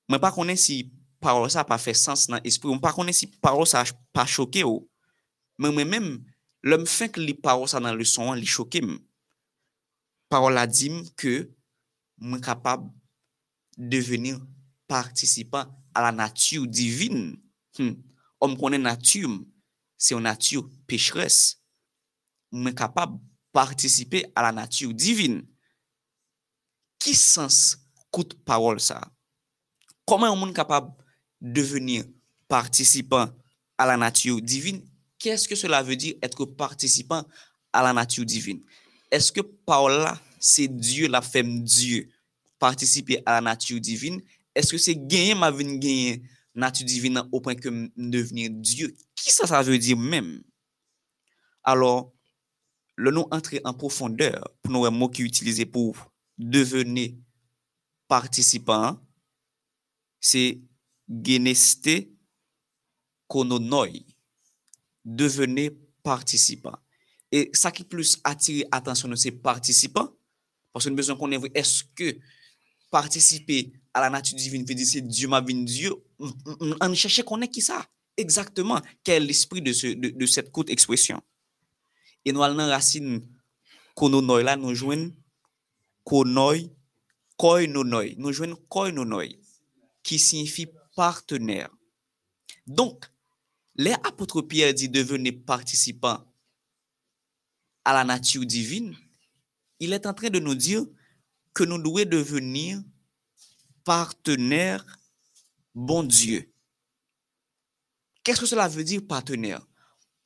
mwen pa konen si parol sa pa fe sens nan espri, mwen pa konen si parol sa pa choke yo, men mwen men, lèm fèk li parol sa nan leson an, li choke m. Parol la dim ke mwen kapab devenir participant a la natyou divin. Hmm. Om konen natyou, se yon natyou pechres. Mwen kapab participe a la natyou divin. Ki sens kout parol sa? Comment on est capable de devenir participant à la nature divine? Qu'est-ce que cela veut dire être participant à la nature divine? Est-ce que parole là, c'est Dieu, la femme Dieu, participer à la nature divine? Est-ce que c'est gagner ma vie, gagner nature divine au point que devenir Dieu? Qui ça, ça veut dire même? Alors, le nom entrer en profondeur pour nous, un mot qui est utilisé pour devenir participant, c'est geneste kononoi, devene participant. Et ça qui plus attire attention de ces participants, parce que nous besoin qu'on ait est-ce que participer à la nature divine veut dire c'est Dieu m'a venu Dieu, on cherchait qu'on est qui ça exactement, quel est l'esprit de, ce, de, de, cette courte expression. Et nous allons racine kononoi là, nous jouons konoi, koinonoi, nous jouons koinonoi. Qui signifie partenaire donc les apôtres Pierre dit devenez participants à la nature divine il est en train de nous dire que nous devons devenir partenaires bon Dieu. Qu'est-ce que cela veut dire partenaire?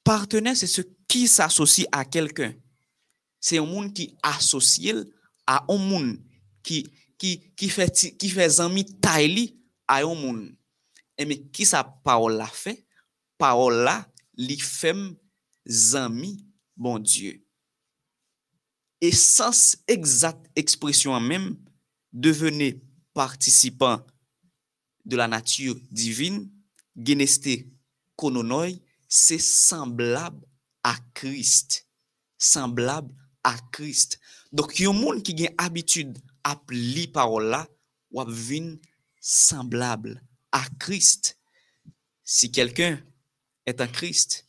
Partenaire, c'est ce qui s'associe à quelqu'un. C'est un monde qui associe à un monde qui, fait qui fait taille a yon moun. Eme, ki sa parol la fe? Parol la li fem zami bon Diyo. E sens exact ekspresyon an mem, devene participant de la natyur divin, geneste kononoy, se semblab a Krist. Semblab a Krist. Dok yon moun ki gen abitude ap li parola, wap vin semblable à Christ. Si quelqu'un est un Christ,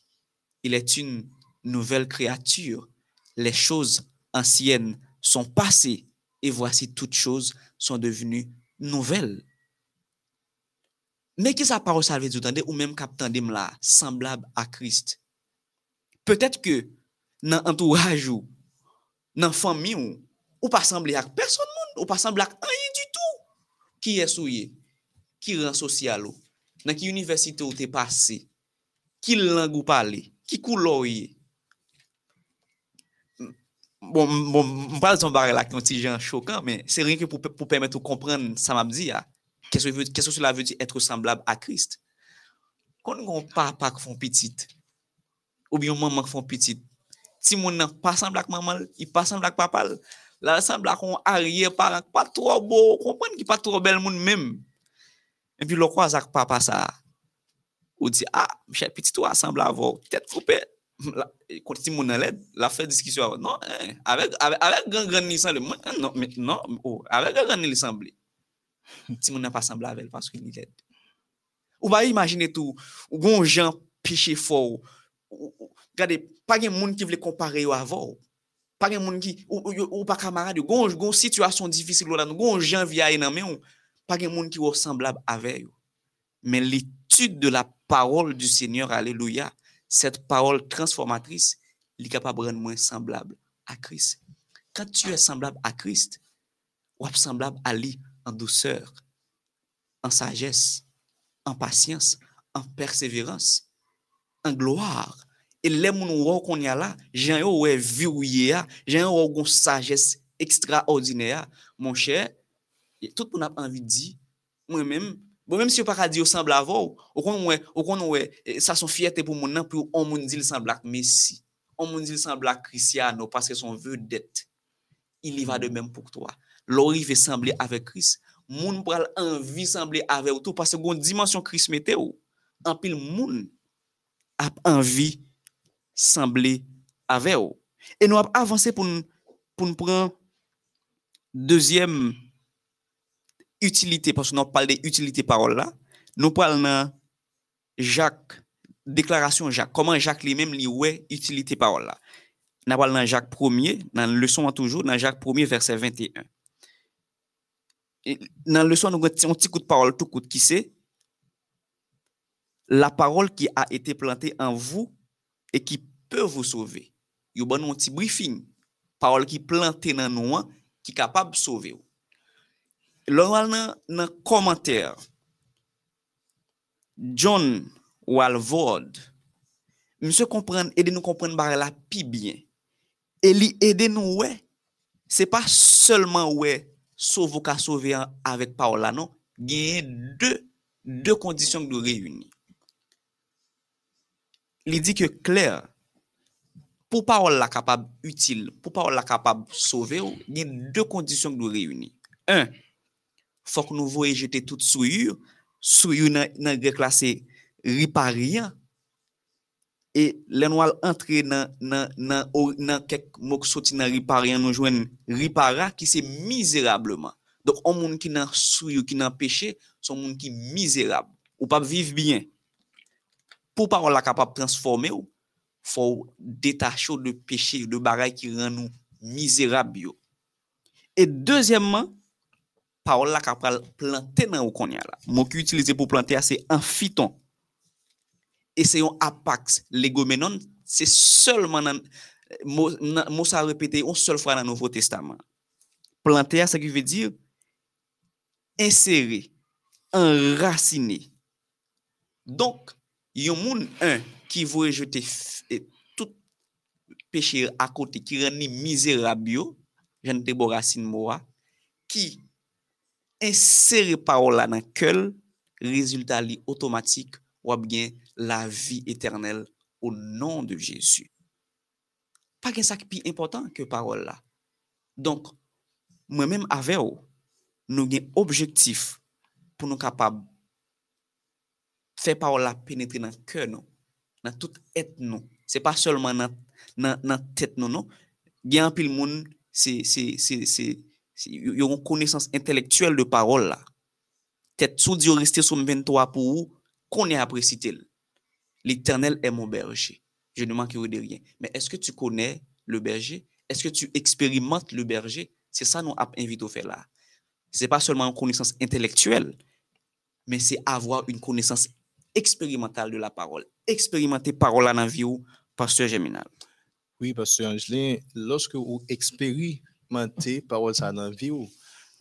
il est une nouvelle créature. Les choses anciennes sont passées et voici toutes choses sont devenues nouvelles. Mais qui sa parole ça veut dire ou même cap tandem là semblable à Christ. Peut-être que dans entourage ou dans famille ou, pas sembler à personne ou pas sembler à rien du Ki esouye? Ki ran sosyal ou? Nan ki universite ou te pase? Ki lang ou pale? Ki koulou ye? Bon, bon mpal son bare lak ton ti jan chokan, men se ren ke pou, pou pèmet ou kompren sa mabdi ya. Kesou so la ve di etre semblable a Krist? Kon nou kon papa ki fon pitit, ou bi yon maman ki fon pitit, ti moun nan pa semblak mamal, i pa semblak papal, la resembla kon ariye paran, pa tro bo, kompwen ki pa tro bel moun mèm. En pi lo kwa zak pa pa sa, ou di, a, ah, mche piti to resembla avò, tèt foupe, konti ti moun alèd, la fè diskisyon avò. Non, eh, avèk gen gen nisan lè, non, men, non, oh, ou, avèk gen gen nisan lè, ti moun nan pa sembla avèl, paske ni lèd. Ou ba imagine tou, ou gon jan piche fò, ou, ou, gade, pa gen moun ki vle kompare yo avò, ou, Pas de monde qui, ou, ou, ou pas camarade, gon, gon situation difficile là, gon gens via nan ou, pas de monde qui ressemblable avec. Mais l'étude de la parole du Seigneur, alléluia, cette parole transformatrice, il est capable de rendre moins semblable à Christ. Quand tu es semblable à Christ, ou semblable à lui en douceur, en sagesse, en patience, en persévérance, en gloire. E le moun wò kon ya la, jen yo wè viwye ya, jen yo wè gon sajes ekstraordine ya. Mon chè, tout moun ap anvi di, mwen mèm, bon mèm si yo pa ka di yo sembla vò, ou kon wè, ou kon wè, sa son fiyete pou moun nan, pou on moun di l sembla k Messi, on moun di l sembla k Cristiano, paske son vedette. Il y va de mèm pou k toa. Lori ve semblé avèk Chris, moun pral anvi semblé avèk ou tou, paske gon dimensyon Chris metè ou, anpil moun ap anvi semblé avè ou. E nou ap avansè pou nou pran deuxième utilité, parce nou pal de utilité parol la, nou pal nan Jacques, deklarasyon Jacques, koman Jacques li mèm li wè utilité parol la. Nou pal nan Jacques 1er, nan leçon an toujou, nan Jacques 1er verset 21. Et nan leçon nou gwen ti yon ti kout parol, tout kout ki se, la parol ki a ete planté an vous, e ki pe vou sove. Yo ban nou an ti briefing, parol ki plante nan nou an, ki kapab sove ou. Lor wal nan, nan komantèr, John Walvord, mse kompren, ede nou kompren bare la pi bien, e li ede nou we, se pa selman we, sove ou ka sove an avèk parol la nou, genye de, de kondisyon ki nou reyuni. li di ke kler, pou parol la kapab util, pou parol la kapab sove ou, gen de kondisyon nou reyouni. Un, fok nou voye jete tout souyur, souyur nan, nan reklasi ripariyan, e len wal entre nan, nan, nan kek mok soti nan ripariyan nou jwen ripara ki se mizerableman. Dok, an moun ki nan souyur, ki nan peche, son moun ki mizerab. Ou pap viv biyen. pou parol la kapap transforme ou, fò detachou de peche, de bagay ki ran nou mizerab yo. E deuxièmman, parol la kapal plante nan ou konya la. Mwen ki utilize pou plante a, se anfiton. E se yon apaks, legomenon, se solman nan, mou sa repete yon sol fwa nan Nouveau Testament. Plante a, se ki ve dir, insere, enracine. Donk, yon moun an ki vwe jete e, tout peche akote ki reni mizerab yo, jen debo rasin mwa, ki insere parola nan kel, rezultat li otomatik wap gen la vi eternel ou nan de Jezu. Pa gen sak pi important ke parol la. Donk, mwen menm ave ou, nou gen objektif pou nou kapab Fè pa ou la penetre nan kè nou, nan tout et nou. Se pa solman nan, nan, nan tèt nou nou. Gen apil moun, se, se, se, yon konesans intelektuel de parol la. Tèt sou diyo reste sou mventwa pou ou, konè apresitil. L'éternel est mon berger. Je ne manquerai de rien. Mais est-ce que tu connais le berger? Est-ce que tu expérimentes le berger? C'est ça nous invite au fait là. C'est pas seulement une connaissance intellectuelle, mais c'est avoir une connaissance expérimentale de la parole. Expérimenter parole la vie ou pasteur Géminal. Oui, pasteur Angelin, lorsque vous expérimentez parole la vie ou,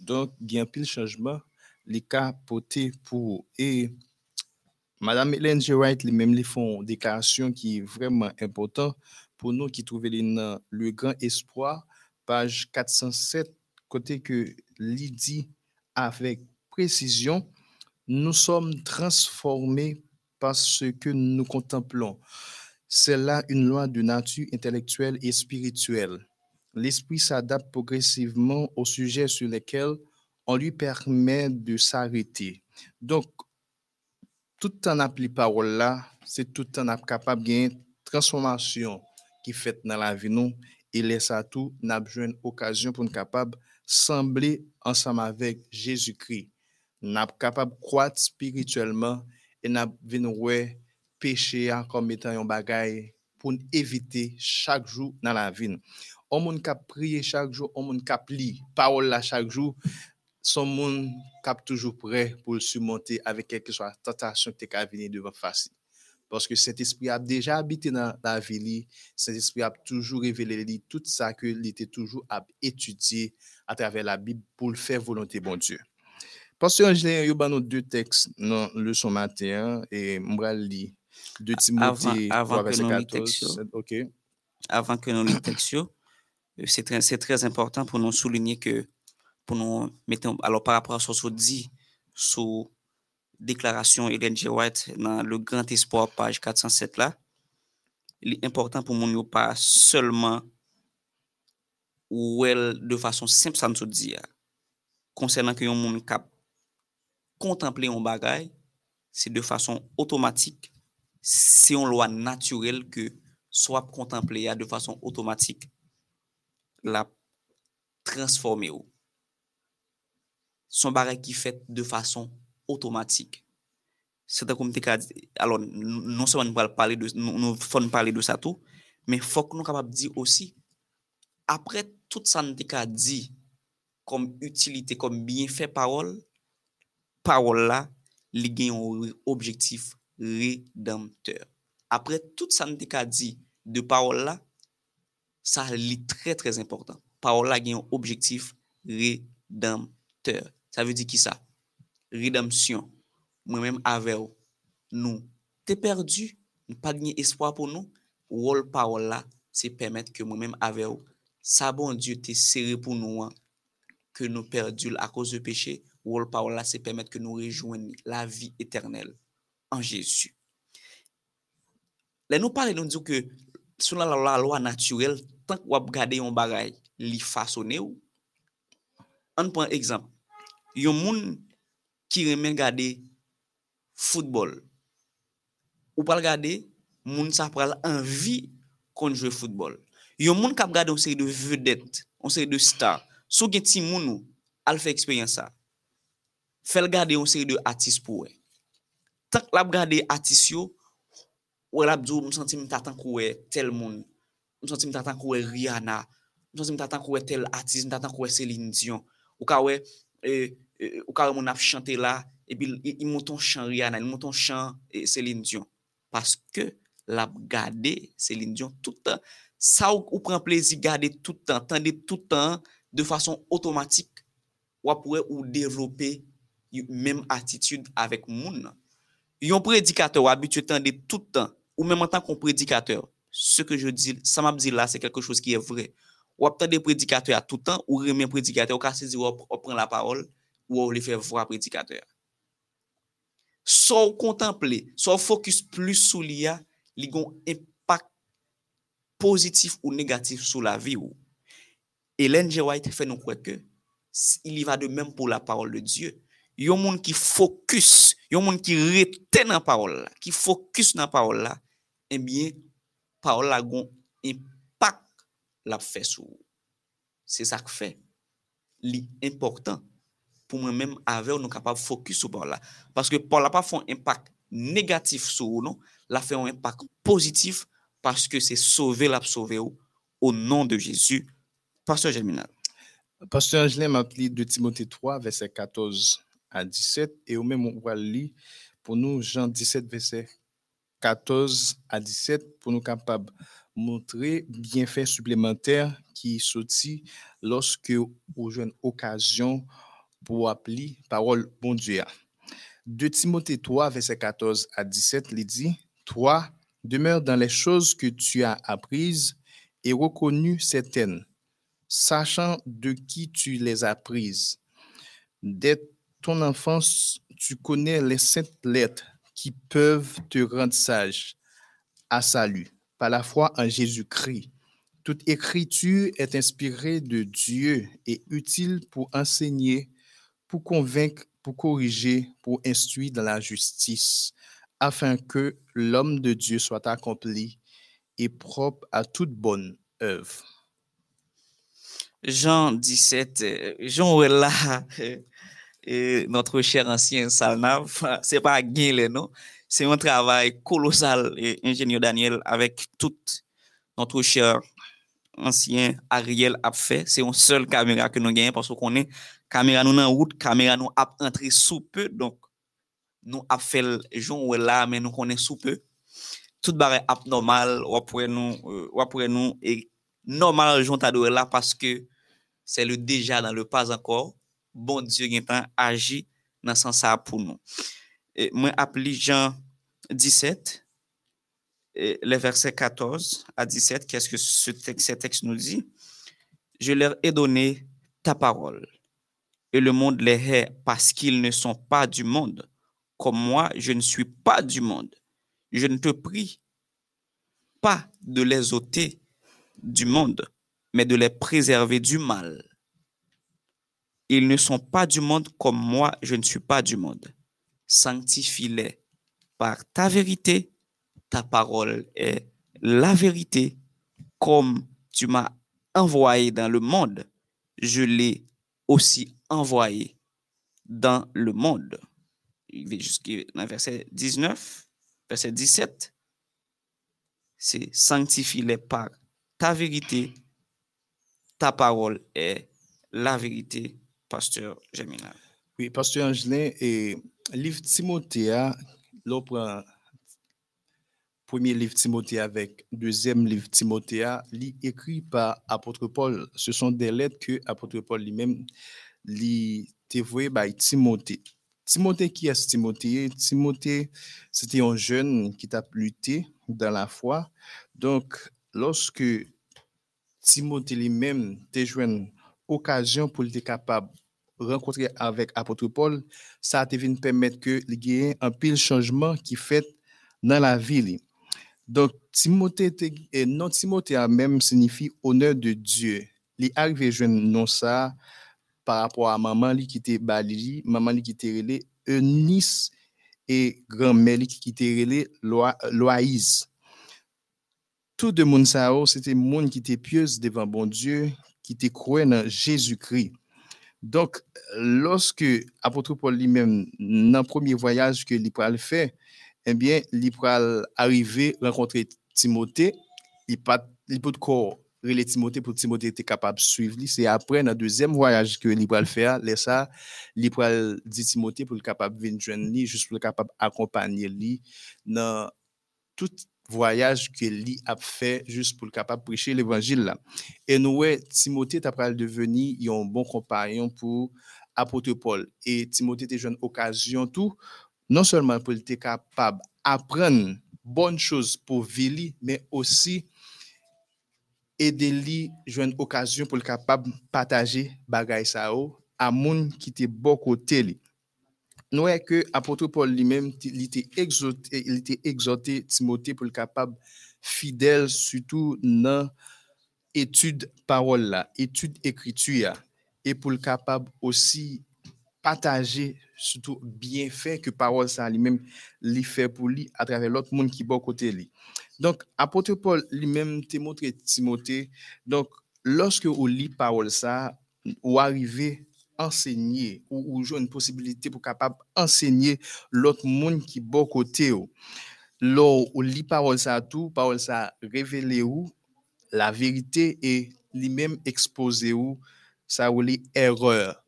donc il y a un pile changement, les cas potés pour et Madame Hélène G. Wright, les mêmes les font une déclaration qui est vraiment importante pour nous qui trouvons le grand espoir, page 407, côté que Lydie avec précision, nous sommes transformés par ce que nous contemplons. C'est là une loi de nature intellectuelle et spirituelle. L'esprit s'adapte progressivement au sujet sur lequel on lui permet de s'arrêter. Donc, tout temps appli parole là, c'est tout temps capable de transformation qui fait dans la vie nous et laisse à tout une occasion pour nous capable sembler ensemble avec Jésus-Christ. N'a capable croître spirituellement et n'a ouais péché comme étant un bagage pour éviter chaque jour dans la vie. On moun kap prier chaque jour, on moun kap li parole là chaque jour, son monde cap toujours prêt pour le surmonter avec quelque soit tentation qui est venir devant face. Parce que cet esprit a déjà habité dans la vie, cet esprit a toujours révélé tout ça que était toujours à étudier à travers la Bible pour le faire volonté bon Dieu. Pasyon jle yo ban nou de teks nan le son maten, e mbra li de Timothy 3 verset 14. Okay. Avant que nous l'étexions, euh, c'est très, très important pour nous souligner que, pour nous mettre, alors par rapport à ce qu'on dit sous déclaration Ellen G. White dans Le Grand Espoir, page 407 là, il est important pour nous pas seulement ou elle de façon simple ça nous dit, concernant que yon moun cap kontemple yon bagay, se de fason otomatik, se yon lwa naturel ke swap kontemple ya de fason otomatik, la transforme yo. Son bagay ki fet de fason otomatik. Se ta komite ka, alon, non se wan nou fon pale de sa tou, men fok nou kapap di osi, apre tout sa nou te ka di, kom utilite, kom bienfè parol, parol la, li gen yon objektif redempteur. Apre tout sa nte ka di de parol la, sa li tre tre important. Parol la gen yon objektif redempteur. Sa ve di ki sa? Redemption. Mwen menm ave ou. Nou te perdu, nou pa genye espoi pou nou, wol parol la se permette ke mwen menm ave ou. Sa bon Diyo te sere pou nou an, ke nou perdu l a koz de peche ou. rôle parole là, c'est permettre que nous rejoignions la vie éternelle en Jésus. Là, nous parlons, nous disons que selon la, la loi naturelle, tant qu'on regarde un bagage, li façonné ou. On prend exemple. Yon moun qui remet regarder football. Ou pas regarder, moun sa pral envie qu'on joue football. Yon moun kap gade une série de vedettes, une série de stars. Sou gen ti moun ou, al fait expérience ça. fel gade yon seri de atis pou we. Tak lap gade atis yo, we lap djou msanti mtatan kwe tel moun, msanti mtatan kwe Rihanna, msanti mtatan kwe tel atis, mtatan kwe Celine Dion. Ou ka we, e, e, ou ka we moun ap chante la, epi yon mouton chan Rihanna, yon mouton chan e, Celine Dion. Paske lap gade Celine Dion toutan, sa ou, ou pren plezi gade toutan, tende toutan, de fason otomatik, wap we ou devlope menm atitude avèk moun. Yon predikater wabitue tan de toutan, ou menm an tan kon predikater, se ke je di, sa map di la, se kelke chos ki e vre. Wap tan de predikater a toutan, ou remen predikater, ou kase di wap pren la parol, ou wap le fè vwa predikater. So ou kontemple, so ou fokus plus sou li ya, li gon impak pozitif ou negatif sou la vi ou. Hélène G. White fè nou kweke, il y va de menm pou la parol de Diyo. yon moun ki fokus, yon moun ki reten nan parol la, ki fokus nan parol la, enbyen, parol la gon impak la fe sou. Se sa k fe, li important pou mwen menm ave ou nou kapab fokus sou parol la. Paske parol la pa fon impak negatif sou ou non, la fe yon impak pozitif paske se sove la psove ou ou nan de Jezu. Pastor Germinal. Pastor Angelem ap li de Timote 3, verset 14. À 17 et au même on va lire pour nous Jean 17 verset 14 à 17 pour nous capables montrer bienfaits supplémentaires qui sortit lorsque avez une occasion pour appeler parole bon Dieu. De Timothée 3, verset 14 à 17, il dit, Toi, demeure dans les choses que tu as apprises et reconnues certaines, sachant de qui tu les as prises. Dès ton enfance, tu connais les saintes lettres qui peuvent te rendre sage à salut par la foi en Jésus-Christ. Toute écriture est inspirée de Dieu et utile pour enseigner, pour convaincre, pour corriger, pour instruire dans la justice, afin que l'homme de Dieu soit accompli et propre à toute bonne œuvre. Jean 17, euh, Jean là, et notre cher ancien Salnav, c'est pas gain là non, c'est un travail colossal et ingénieur Daniel avec tout notre cher ancien Ariel a fait, c'est une seule caméra que nous gagnons parce qu'on est caméra nous en route, caméra nous a entré sous peu donc nous a fait jour là mais nous connaît sous peu. Tout barre abnormal, ou après nous, euh, ou après nous, et normal, j'en t'adore là parce que c'est le déjà dans le pas encore. Bon Dieu, il a agi dans ce sens pour nous. Et moi, appelé Jean 17, les versets 14 à 17, qu'est-ce que ce texte, texte nous dit? Je leur ai donné ta parole, et le monde les hait parce qu'ils ne sont pas du monde, comme moi, je ne suis pas du monde. Je ne te prie pas de les ôter du monde, mais de les préserver du mal. Ils ne sont pas du monde comme moi, je ne suis pas du monde. Sanctifie-les par ta vérité ta parole est la vérité. Comme tu m'as envoyé dans le monde, je l'ai aussi envoyé dans le monde. Il va jusqu'à verset 19, verset 17. C'est sanctifie-les par ta vérité. Ta parole est la vérité, pasteur Gemina. Oui, pasteur Angelin, et livre Timothée, l'opéra premier livre Timothée avec deuxième livre Timothée, écrit par apôtre Paul. Ce sont des lettres que apôtre Paul lui-même lui dévoué par Timothée. Timothée, qui est Timothée? Timothée, c'était un jeune qui t'a lutté dans la foi. Donc, lorsque Timothée lui-même t'a une occasion pour être capable rencontrer avec apôtre Paul, ça a été permettre que y ait un pile changement qui fait dans la vie. Donc, Timothée, et non Timothée a même signifie honneur de Dieu. Il est arrivé non ça par rapport à maman qui était Bali, maman qui était Eunice et grand-mère qui était Loïse. Tout de monde ça, c'était monde qui était pieuse devant bon Dieu, qui était croyant dans Jésus-Christ. Donc, lorsque apôtre Paul lui-même, dans le premier voyage que a fait, eh bien, peut arriver rencontrer Timothée, il peut corps relais Timothée pour Timothée être capable de suivre c'est après dans deuxième voyage que le faire là ça il peut dire Timothée pour le capable venir joindre lui juste pour le capable accompagner lui dans tout voyage que lui a fait juste pour le capable prêcher l'évangile et nous Timothée t'a devenir un bon compagnon pour apôtre Paul. Et Timothée était une occasion tout non seulement pour être capable d'apprendre bonnes choses pour vivre, mais aussi aider lui une occasion pour être capable partager bagay ça à monde qui était bon côté Nous est que apôtre Paul lui-même il était exhorté, il était exhorté Timothée pour être capable fidèle surtout dans étude parole là, étude écriture et pour être capable aussi partager surtout bien fait que parole ça lui-même lui fait pour lui à travers l'autre monde qui est bon côté lui. Donc apôtre Paul lui-même t'a montré Timothée donc lorsque vous lit parole ça ou arriver enseigner ou, ou une possibilité pour capable enseigner l'autre monde qui est bon côté ou ou lit parole ça tout parole ça révéler ou la vérité et lui-même exposer ou ça ou les erreurs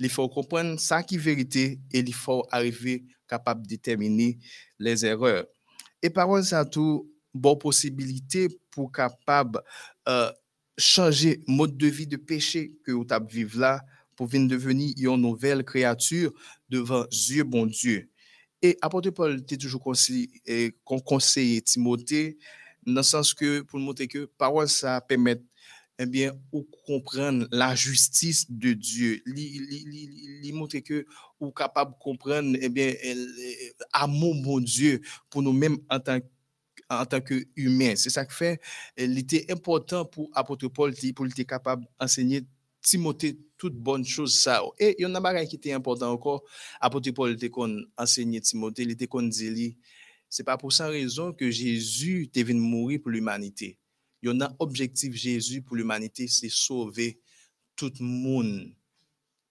il faut comprendre ça qui est vérité et il faut arriver capable de déterminer les erreurs. Et parole ça tout bonne possibilité pour capable euh, changer mode de vie de péché que vous avez vivre là pour venir devenir une nouvelle créature devant Dieu bon Dieu. Et apôtre Paul était toujours conseillé, conseillé Timothée dans le sens que pour montrer que parole ça permet eh bien, ou comprendre la justice de Dieu. Il montre que ou capable de comprendre eh bien, l'amour mon Dieu pour nous-mêmes en tant en tant. C'est ça qui fait, il était important pour apôtre Paul pour être capable d'enseigner Timothée toute bonne chose ça. Et il y en a un qui était important encore, apôtre Paul était qu'on enseignait Timothée, il était qu'on dit, c'est pas pour ça raison que Jésus est venu mourir pour l'humanité. Il y en a objectif Jésus pour l'humanité, c'est sauver tout le monde.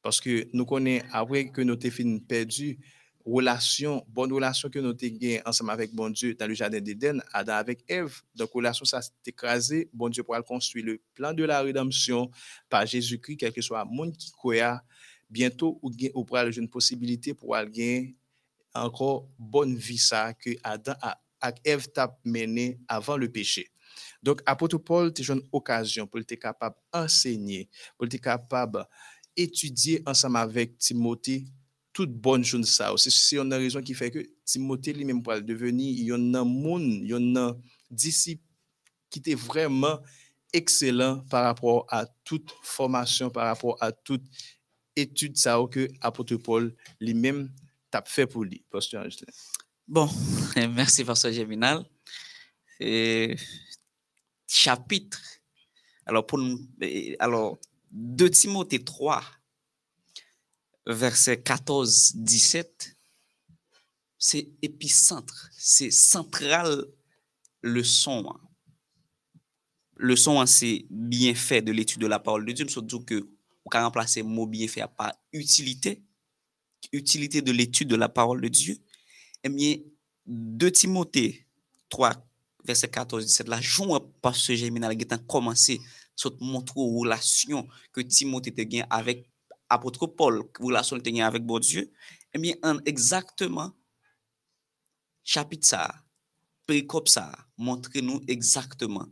Parce que nous connaissons, après que nous avons perdu, relation, bonne relation que nous avons ensemble avec bon Dieu dans le jardin d'Éden, Adam avec Ève. Donc, relation, ça s'est écrasé. Bon Dieu pourra construire le plan de la rédemption par Jésus-Christ, quel que soit le monde qui croit. Bientôt, ou pourra une possibilité pour gagner encore bonne vie ça que Adam et Ève t'a mené avant le péché. Donc, apôtre Paul, tu une occasion pour être capable d'enseigner, pour être capable d'étudier ensemble avec Timothée toute bonne chose ça. C'est une raison qui fait que Timothée lui-même pour devenir, il y en a monde, il y en a disciple qui était vraiment excellent par rapport à toute formation, par rapport à toute étude ça que apôtre Paul lui-même t'a fait pour lui. Bon, merci Pasteur Géminal. Chapitre. Alors, pour, alors 2 Timothée 3, verset 14-17, c'est épicentre, c'est central le son. Le son, c'est bienfait de l'étude de la parole de Dieu. Surtout que on peut remplacer mot bienfait par utilité, utilité de l'étude de la parole de Dieu. Eh bien, 2 Timothée 3, verset 14, 17, la joie parce que j'ai commencé à montrer aux relations que Timothée a avec apôtre Paul, relation qu'il avec bon Dieu. Eh bien, en exactement, chapitre ça, péricope ça, montre-nous exactement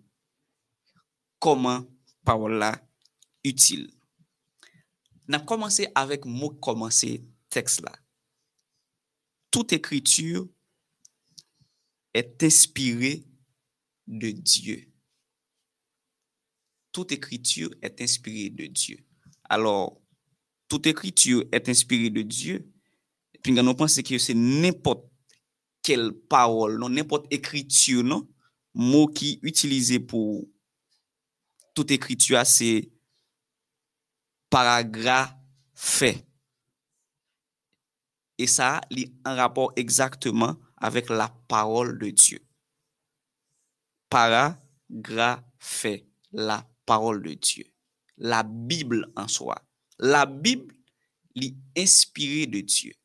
comment parole là utile. On a commencé avec mot commencer texte là. Toute écriture est inspirée de Dieu. Toute écriture est inspirée de Dieu. Alors, toute écriture est inspirée de Dieu. Puis nous pensons que c'est n'importe quelle parole, non, n'importe écriture, non? mot qui est utilisé pour toute écriture, c'est paragraphe. Et ça, il un rapport exactement avec la parole de Dieu. Paragraphe, la parole de Dieu. La Bible en soi. La Bib li inspire de Diyo.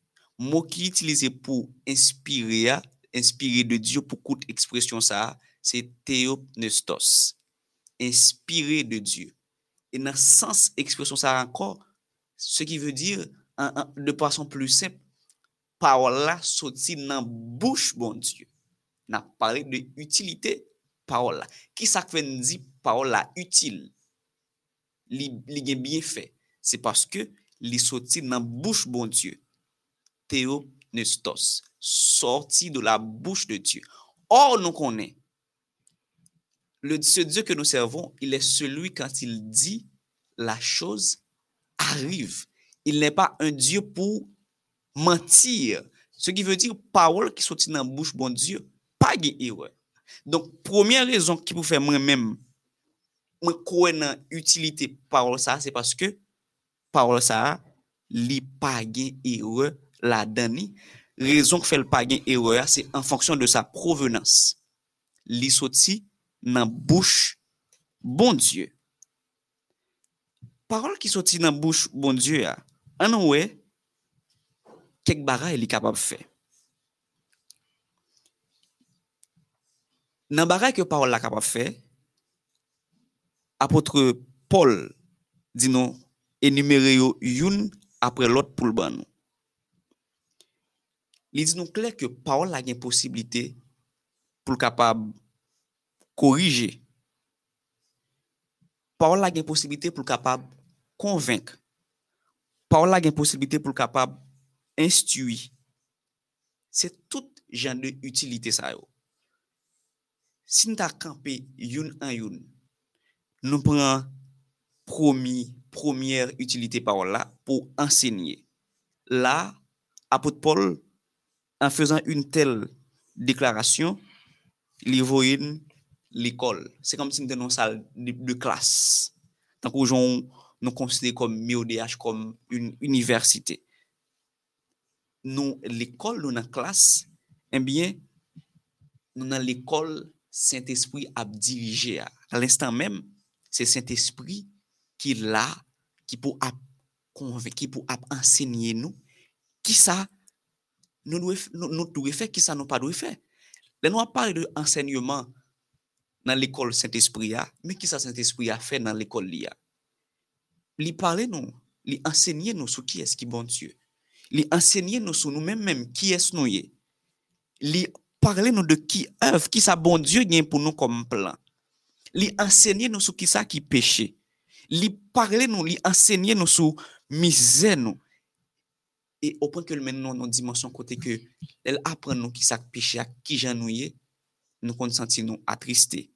Mo ki itilize pou inspire ya, inspire de Diyo pou koute ekspresyon sa, se theopnestos. Inspire de Diyo. E nan sens ekspresyon sa ankor, se ki ve dir, an, an, de pason plus sep, parol la soti nan bouch bon Diyo. Na pale de utilite parol la. Ki sa kwen di parol la util? Li, li gen biye fey. se paske li soti nan bouche bon Diyo. Teo nestos, sorti de la bouche de Dieu. Or, nous connaissons, le, ce Dieu que nous servons, il est celui quand il dit la chose arrive. Il n'est pas un Dieu pour mentir. Ce qui veut dire parole qui sortit dans la bouche, bon Dieu, pas d'erreur. Donc, première raison qui vous fait moi-même, moi, moi connais utilité parole ça, c'est parce que parol sa, li pa gen ewe la dani. Rezon ke fel pa gen ewe ya, se en fonksyon de sa provenans. Li soti nan bouch bon Diyo. Parol ki soti nan bouch bon Diyo ya, anan we, kek baray li kapab fe. Nan baray ke parol la kapab fe, apotre Paul di nou, enumere yo youn apre lot pou l ban nou. Li di nou kler ke paol la gen posibilite pou l kapab korije. Paol la gen posibilite pou l kapab konvenk. Paol la gen posibilite pou l kapab instui. Se tout jan de utilite sa yo. Sin ta kampe youn an youn, nou pran promi première utilité parole là pour enseigner. Là, apôtre Paul, en faisant une telle déclaration, il voyait l'école. C'est comme si nous dans une salle de, de classe. Donc, aujourd'hui, nous considérons comme MIODH comme une université. Nous, l'école, nous, dans la classe, eh bien, nous, dans l'école, Saint-Esprit a dirigé. À l'instant même, c'est Saint-Esprit qui là, qui pour qui enseigner nous, qui ça, nous devons faire, qui ça nous pas devons faire. Là, nous parlé de enseignement dans l'école Saint-Esprit, mais qui ça Saint-Esprit a fait dans l'école là? Il parle nous, il enseigner nous sur qui est-ce qui bon Dieu. Il enseigner nous sur nous-mêmes, même, qui est-ce nous est. Il parler nous de qui œuvre, qui ça bon Dieu gagne pour nous comme plan. Il enseigner nous sur qui ça qui péché. li parle nou, li ensegne nou sou mizè nou. E opon ke l men nou nou dimensyon kote ke el apren nou ki sak peche ak ki jan nou ye, nou kon senti nou atriste.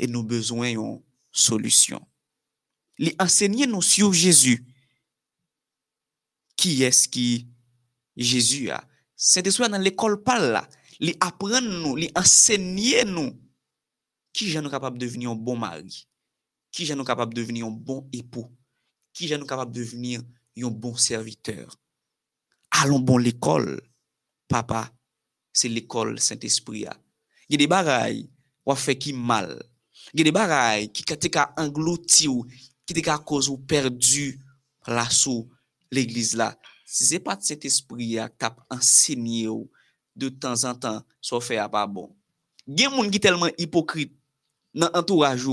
E nou bezwen yon solusyon. Li ensegne nou sou Jésus. Ki es ki Jésus a? Se de sou nan l'ekol pal la, li apren nou, li ensegne nou ki jan nou kapab deveni yon bon mari. Qui est nous capable de devenir un bon époux? Qui est nous capable de devenir un bon serviteur? Allons bon l'école, papa. C'est l'école Saint-Esprit. Ah. Il y a des bagailles ou fait qui mal. Il y a des bagailles qui te ka englouti ou qui te ka cause ou perdu la sous l'église là. Si c'est pas Saint-Esprit ah, qui t'a enseigné ou de temps en temps, ça fait pas bon. Il y a des gens qui sont tellement hypocrites dans l'entourage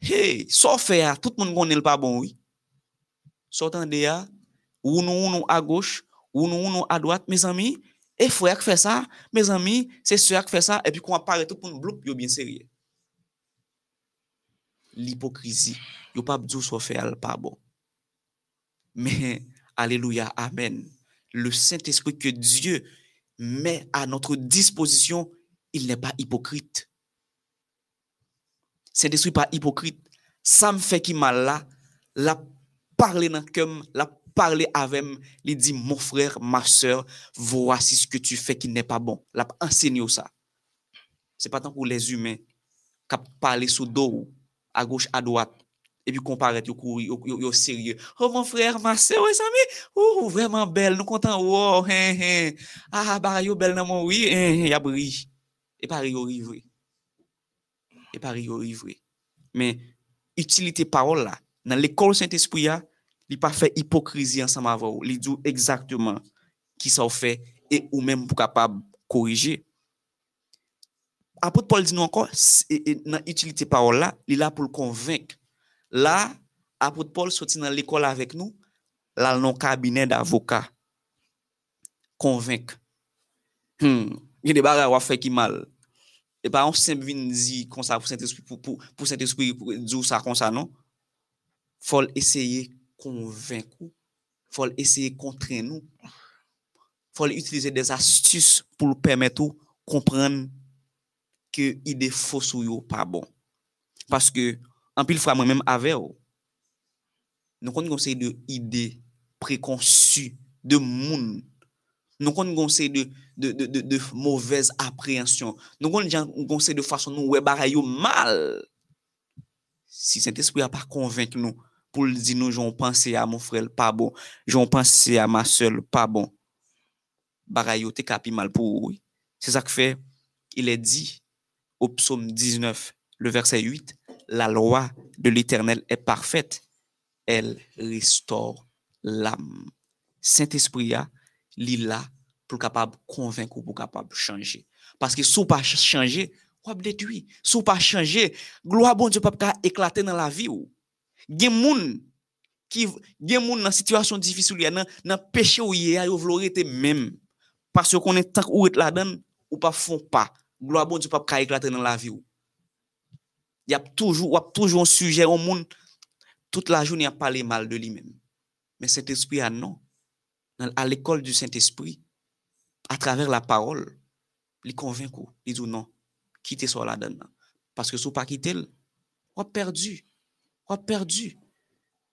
Hey, ça fait tout le monde connaît pas bon, oui. S'entendez, ou nous, nous à gauche, ou nous, à droite, mes amis. Et frère qui fait ça, mes amis, c'est soeur qui fait ça, et puis qu'on apparaît tout pour nous bloquer, bien sérieux. L'hypocrisie, yo pas dire ça fait pas bon. Mais, alléluia, amen le Saint-Esprit que Dieu met à notre disposition, il n'est pas hypocrite. Saint-Esprit pas hypocrite. Ça me fait qui mal là, la parler dans le la parler avec il dit mon frère, ma soeur, voici ce que tu fais qui n'est pas bon. La enseigner ça. C'est pas tant pour les humains qui parler sous dos à gauche à droite et puis comparer yo, sérieux oh mon frère ma soeur ouais ami oh vraiment belle nous content oh hein hein ah bah yo belle dans mon oui hein y a bri et pareil yo et pareil yo rivré mais utilité parole là dans l'école Saint-Esprit il pas fait hypocrisie ensemble avec vous il dit exactement qui ça fait et ou même pour capable corriger apôtre Paul encore dans utilité parole là il est là pour le convaincre Là, apôtre Paul sorti dans l'école avec nous, là, dans cabinet d'avocat, convaincre. Hmm. Il y a des bagages qui fait qui mal. E pa an semp vin zi kon sa pou Saint-Esprit, pou, pou, pou Saint-Esprit djou sa kon sa, non? Fol eseye konvenk ou, fol eseye kontren nou, fol utilize des astus pou l'permet ou kompren ke ide fos ou yo pa bon. Paske, an pil fwa mwen menm ave ou, nou kon konsey de ide prekonsu de moun nous avons conseil de de, de, de, mauvaise appréhension. Nous avons conseil de façon nous ouais mal. Si Saint-Esprit n'a pas convaincu nous pour dire nous j'en pensé à mon frère pas bon. J'en pensé à ma soeur pas bon. Bagaille te capi mal pour oui. C'est ça que fait. Il est dit au psaume 19 le verset 8 la loi de l'Éternel est parfaite. Elle restaure l'âme. Saint-Esprit, il est là pour capable convaincre pour capable changer. Parce que si pas changer, on va détruire. Si pas changer, gloire bon Dieu pas éclater dans la vie. A des gens qui gen moun dans situation difficile nan nan péché ou yé yo vlo rete même parce qu'on est tant ou la donne ou pas font pas gloire bon Dieu pas éclater dans la vie ou y a toujours un sujet au monde toute la journée mal de lui-même mais cet esprit a non à l'école du Saint-Esprit à travers la parole il convainc il dit non quittez ça donne parce que si vous pas quitter on perdu on perdu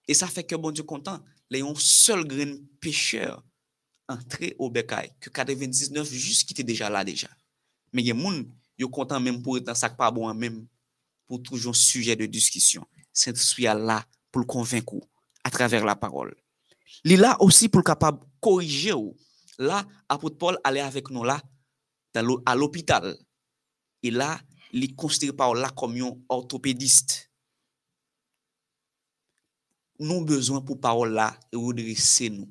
et ça fait que bon Dieu content, les un seul grain pécheur entré au bécail, que 99 juste qui déjà là déjà. Mais il y a des gens qui content même pour être dans sac pas bon même pour toujours sujet de discussion. Saint-Esprit est là pour le convaincre à travers la parole. Il est là aussi pour le capable corriger Là, apôtre Paul allait avec nous là à l'hôpital. Et là, il considère par là comme un orthopédiste nous besoin pour parole là redresser nous.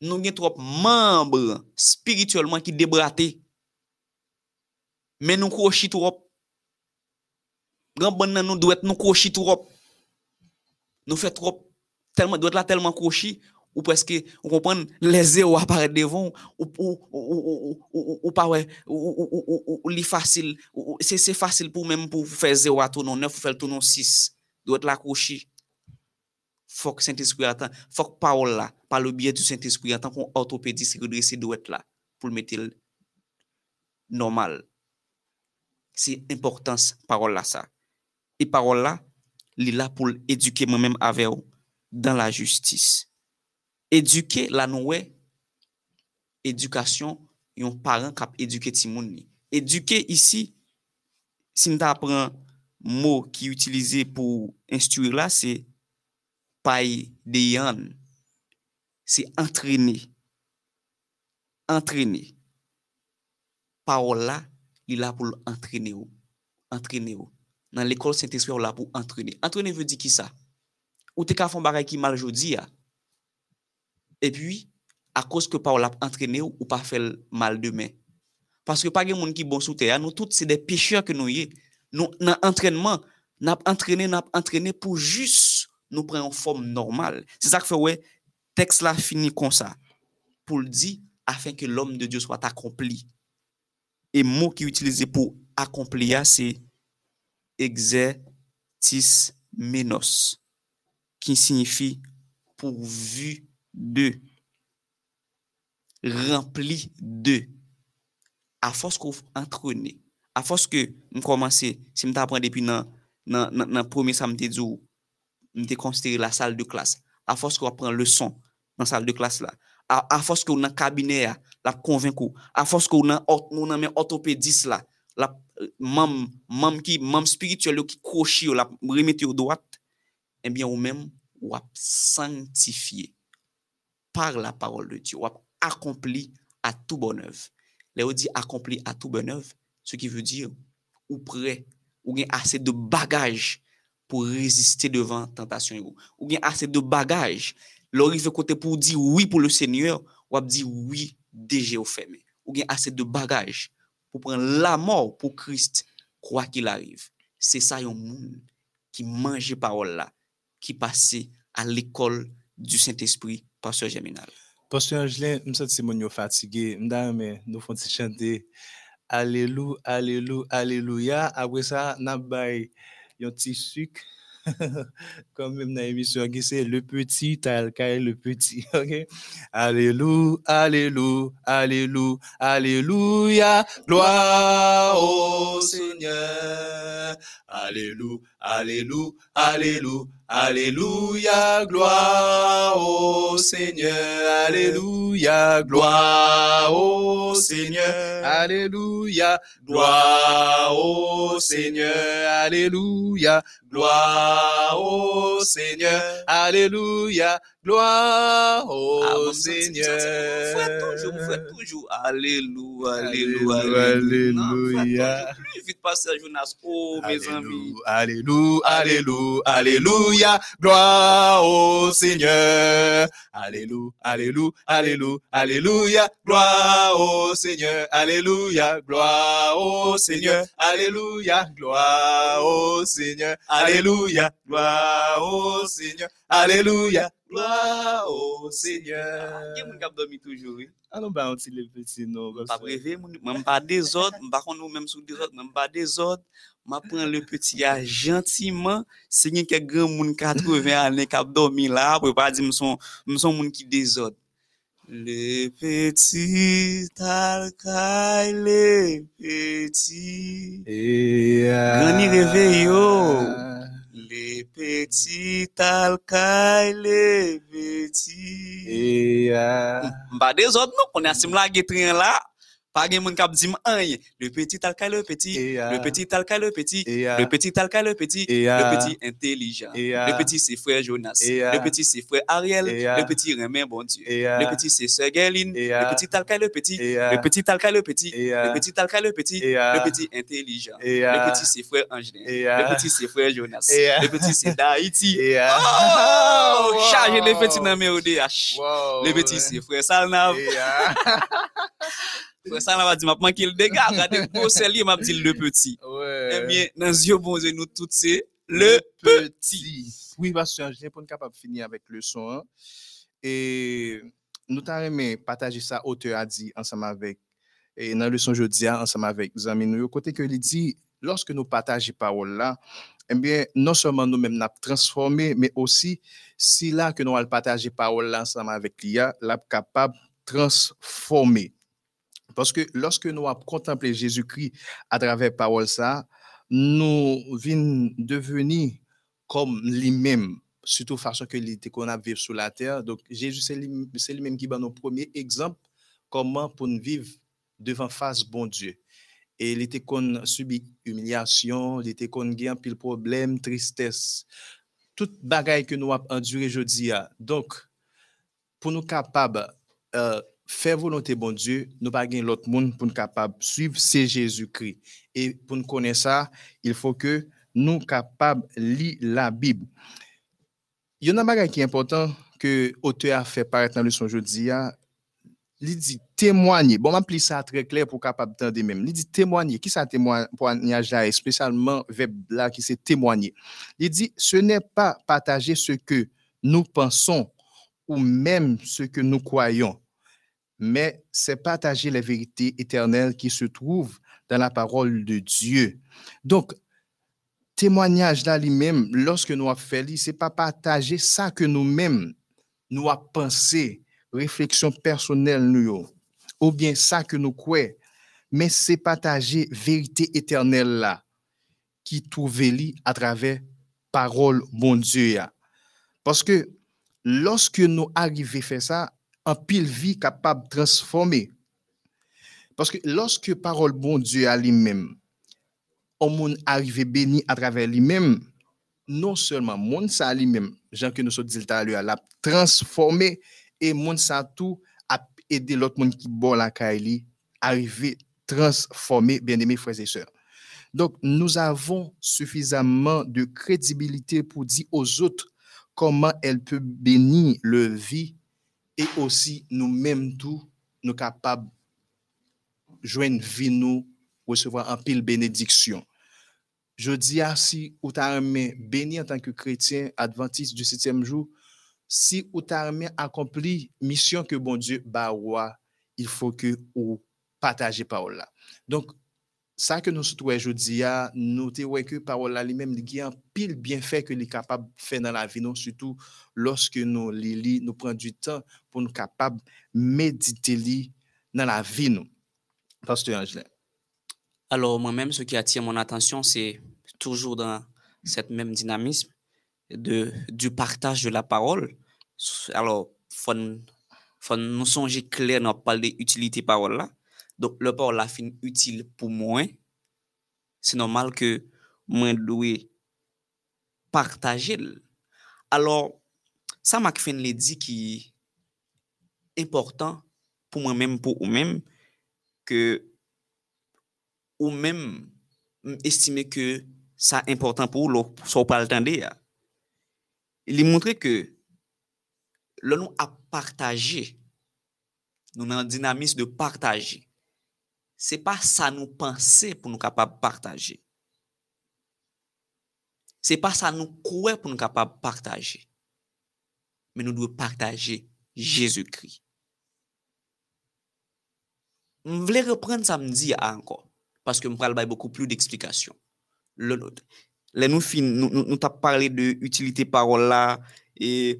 Nous avons trop membres spirituellement qui débratés. Mais nous crochons trop. Grand bon nous doit nous crochons trop. Nous fait trop tellement doit là tellement crochis ou presque on comprend les zéros apparaître devant ou ou ou ou ou pas ouais ou ou facile c'est facile pour même pour faire zéro à tourner 9 ou faire tourner 6 doit là crochis faut que Saint-Esprit attend, faut que parole là, par le biais du Saint-Esprit, en tant qu'orthopédiste, redresser doit être là pour le mettre normal. C'est importance parole là ça. Et parole là, il est là pour éduquer moi-même avec vous dans la justice. Eduke la nou we, edukasyon yon paran kap eduke timoun ni. Eduke isi, si mta apren mou ki utilize pou instuir la, se pay deyan, se antrene, antrene. Parol la, li la pou l'antrene ou, antrene ou. Nan l'ekol Saint-Esprit ou la pou antrene. Antrene ve di ki sa? Ou te ka fon baray ki mal jodi ya, E pi, a kos ke pa ou la entrene ou, ou pa fel mal demen. Paske pa gen moun ki bon soute ya, nou tout se de pecheur ke nou ye. Nou nan entrenman, nap entrene, nap entrene pou jis nou pren yon form normal. Se sa ke fe we, teks la fini kon sa. Pou l di, afen ke l om de Diyo swat akompli. E mou ki utilize pou akompli ya, se exertis menos. Ki signifi pou vu de, rempli de, a fos kou antrone, a fos ke m komanse, se m ta apren depi nan, nan, nan, nan pwome sa m te djou, m te konsidere la sal de klas, a fos kou apren le son nan sal de klas la, a, a fos kou nan kabine ya, la konvenkou, a fos kou nan, nan men otopedis la, la mam, mam ki, mam spirituel yo ki krochi yo, la remete yo doat, ebyen eh ou men, wap sanctifiye. Par la parole de Dieu, accompli à tout bon œuvre. Là, dit accompli à tout bon œuvre, ce qui veut dire ou prêt, ou bien assez de bagages pour résister devant tentation ou bien assez de bagages. L'arrive côté pour dire oui pour le Seigneur ou dire oui déjà au ou bien assez de bagages pour prendre la mort pour Christ quoi qu'il arrive. C'est ça un monde qui mange parole là qui passe à l'école du Saint-Esprit pasteur Germinal pasteur Angelin me sens fatigué mais nous font chanter? Alléluia alléluia alléluia après ça n'a un petit sucre. Comme même dans l'émission c'est le petit tel le petit. OK? Alléluia, alléluia, alléluia, alléluia. Gloire au Seigneur. Alléluia, alléluia, alléluia, alléluia. Gloire au Seigneur. Alléluia, gloire au Seigneur. Alléluia, gloire au Seigneur. Alléluia, gloire au Seigneur. Alléluia, Gloire au ah, Seigneur. Vous faites toujours, vous faites toujours. Alléluia, Alléluia, Alléluia. Plus vite passer Jonas. Oh, mes amis. Alléluia, Alléluia, Alléluia. Gloire au Seigneur. Alléluia, Alléluia, Alléluia, Alléluia. Gloire au Seigneur. Alléluia, gloire au Seigneur. Alléluia, gloire au Seigneur. Alléluia, gloire au Seigneur. Alléluia. Gloa o Seigneur. Ki moun kap domi toujou? Anon ba an ti le peti nou. Pa breve moun, mwen pa dezod, mwen pa kon nou mwen sou dezod, mwen pa dezod, mwen pren le peti ya gentiman, se nye ke gen moun 80 ane kap domi la, pou pa di mson moun ki dezod. Le petit alcaille, le petit. Et Granny réveille, yo. Les petits alcaille, les petits. Et Bah, des autres, non, on a sim la train là. Pas dim anye. Le petit alcaille, le petit. Et, euh, Le petit le petit. et, euh, Le petit alcaille, le petit. et, Le euh, petit intelligent. Le euh, petit c'est frère Jonas. euh, Le petit c'est frère Ariel. euh, Le petit Remen, bon Dieu. euh, Le petit c'est sœur Gerline. et, Le euh, petit alcaille, le petit. et, euh, Le petit alcaille, le petit. et, euh, Le petit le petit. et, euh, Le petit intelligent. Le euh, petit c'est frère Angelin. Le euh, petit c'est frère Jonas. euh, Le petit c'est d'Haïti. euh, Oh, chargé les petits dans mes ODH. Le petit c'est frère Salnav. Frère Salnav a dit, m'a manqué le dégât. Regardez, gros sérieux, m'a dit le petit. ouais. Eh bien, dans les yeux bon Dieu, nous tous c'est le petit. Oui, parce que j'ai pour capable de finir avec le son. hein. Et nous t'avons aimé partager ça, auteur a dit, ensemble avec, et dans le son jeudi, ensemble avec amis, nous, côté que il dit, lorsque nous partageons parole là, eh bien, non seulement nous-mêmes nous transformé, mais aussi, si là que nous allons partager parole ensemble avec l'IA, là capable de transformer. Parce que lorsque nous avons contemplé Jésus-Christ à travers parole ça, nous venons devenir comme lui-même, surtout façon que était qu'on a vécu sur la terre. Donc, Jésus, c'est lui- c'est lui-même qui va nos premiers exemples comment pour nous vivre devant face bon Dieu. Et il était qu'on subit humiliation, il était qu'on gagne pile problème, tristesse, toute bagaille que nous avons enduré jeudi. a. Donc, pour nous capables euh, faire volonté bon Dieu, nous pas gagner l'autre monde pour nous capables suivre c'est Jésus-Christ. Et pour nous connaître ça, il faut que nous capables lire la Bible. Il y en a un bagage qui est important que l'auteur a fait paraître dans le son jeudi. a. Il dit témoigner. Bon, m'appeler ça très clair pour capable d'entendre même. Il dit témoigner. Qui ça témoignage là, spécialement verbe qui c'est témoigner? Il dit ce n'est pas partager ce que nous pensons ou même ce que nous croyons, mais c'est partager les vérités éternelles qui se trouvent dans la parole de Dieu. Donc, témoignage là lui-même, lorsque nous avons fait, ce n'est pas partager ça que nous-mêmes, nous avons pensé, réflexion personnelle, nous, ou bien ça que nous croyons, mais c'est partager vérité éternelle là, qui trouve à travers parole bon Dieu. Parce que lorsque nous arrivons à faire ça, pile vie capable de transformer. Parce que lorsque parole bon Dieu à lui-même, on moun arrivé béni à travers lui-même, non seulement moun ça lui-même, Jean que nous sommes dit tout à l'heure, l'a transformé et moun ça tout a aidé l'autre monde qui bon la kaili arriver transformer bien-aimés frères et sœurs. Donc nous avons suffisamment de crédibilité pour dire aux autres comment elle peut bénir leur vie et aussi nous-mêmes tout nous capables joindre vie nous recevoir un pile bénédiction. Je dis à si ou béni en tant que chrétien adventiste du septième jour, si ou t'as aimé accompli mission que bon Dieu ba roi, il faut que ou partager parole là. Donc ça que nous souhaitons aujourd'hui, nous te ouais que parole là lui-même il y a un pile bienfait que est capable de faire dans la vie, nous, surtout lorsque nous les lit, nous prenons du temps pour nous capables méditer li dans la vie nous. Pasteur Angelin. Alors, moi-même, ce qui attire mon attention, c'est toujours dans cette même dynamisme de, du partage de la parole. Alors, faut, faut nous songer clair dans parler d'utilité parole là. Donk le parol la fin util pou mwen, se normal ke mwen dwe partaje l. Alors, sa mak fin le di ki important pou mwen menm pou ou menm ke ou menm estime ke sa important pou ou lò so pal tende ya. Li montre ke lò nou ap partaje, nou nan dinamis de partaje. C'est pas ça nous penser pour nous capables de partager. C'est pas ça nous croire pour nous capables de partager. Mais nous devons partager Jésus-Christ. Je voulais reprendre samedi encore, parce que je parle beaucoup plus d'explications. Le, nous, nous, nous, nous parlé de l'utilité parole là, et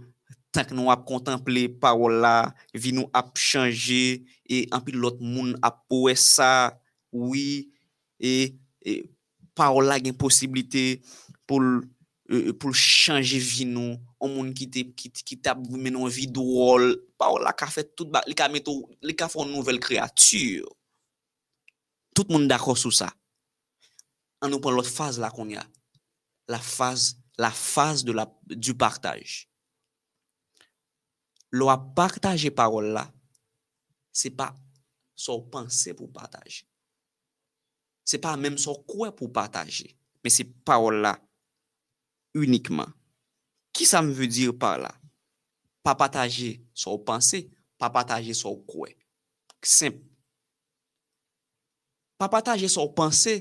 tank nou ap kontemple parol la, vi nou ap chanje, e anpil lot moun ap powe sa, oui, e, e parol la gen posibilite pou l, e, e pou l chanje vi nou, an moun ki, te, ki, ki tap menon vi drôle, parol la ka fet tout ba, li ka meto, li ka fon nouvel kreatur. Tout moun d'akor sou sa. An nou pon lot faz la kon ya. La faz, la faz de la, du partaj. lo ap partaje parol la, se pa sou panse pou partaje. Se pa mèm sou kwe pou partaje, men se parol la unikman. Ki sa m vè dir par la? Pa partaje sou panse, pa partaje sou kwe. Semp. Pa partaje sou panse,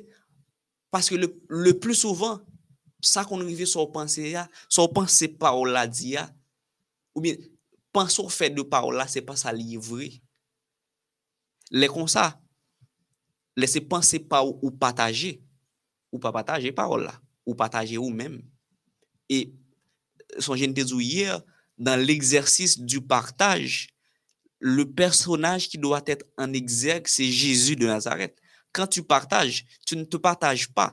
paske le, le plus souvan, sa kon rive sou panse ya, sou panse parol la di ya, ou bien panso fè de parol la, se pa sa liye vre. Le kon sa, le se panse pa ou, ou pataje, ou pa pataje parol la, ou pataje ou men. E son jen te zou yer, dan l'eksersis du partaj, le personaj ki doit etre an ekserk, se Jésus de Nazareth. Kan tu partaj, tu ne te partaj pa,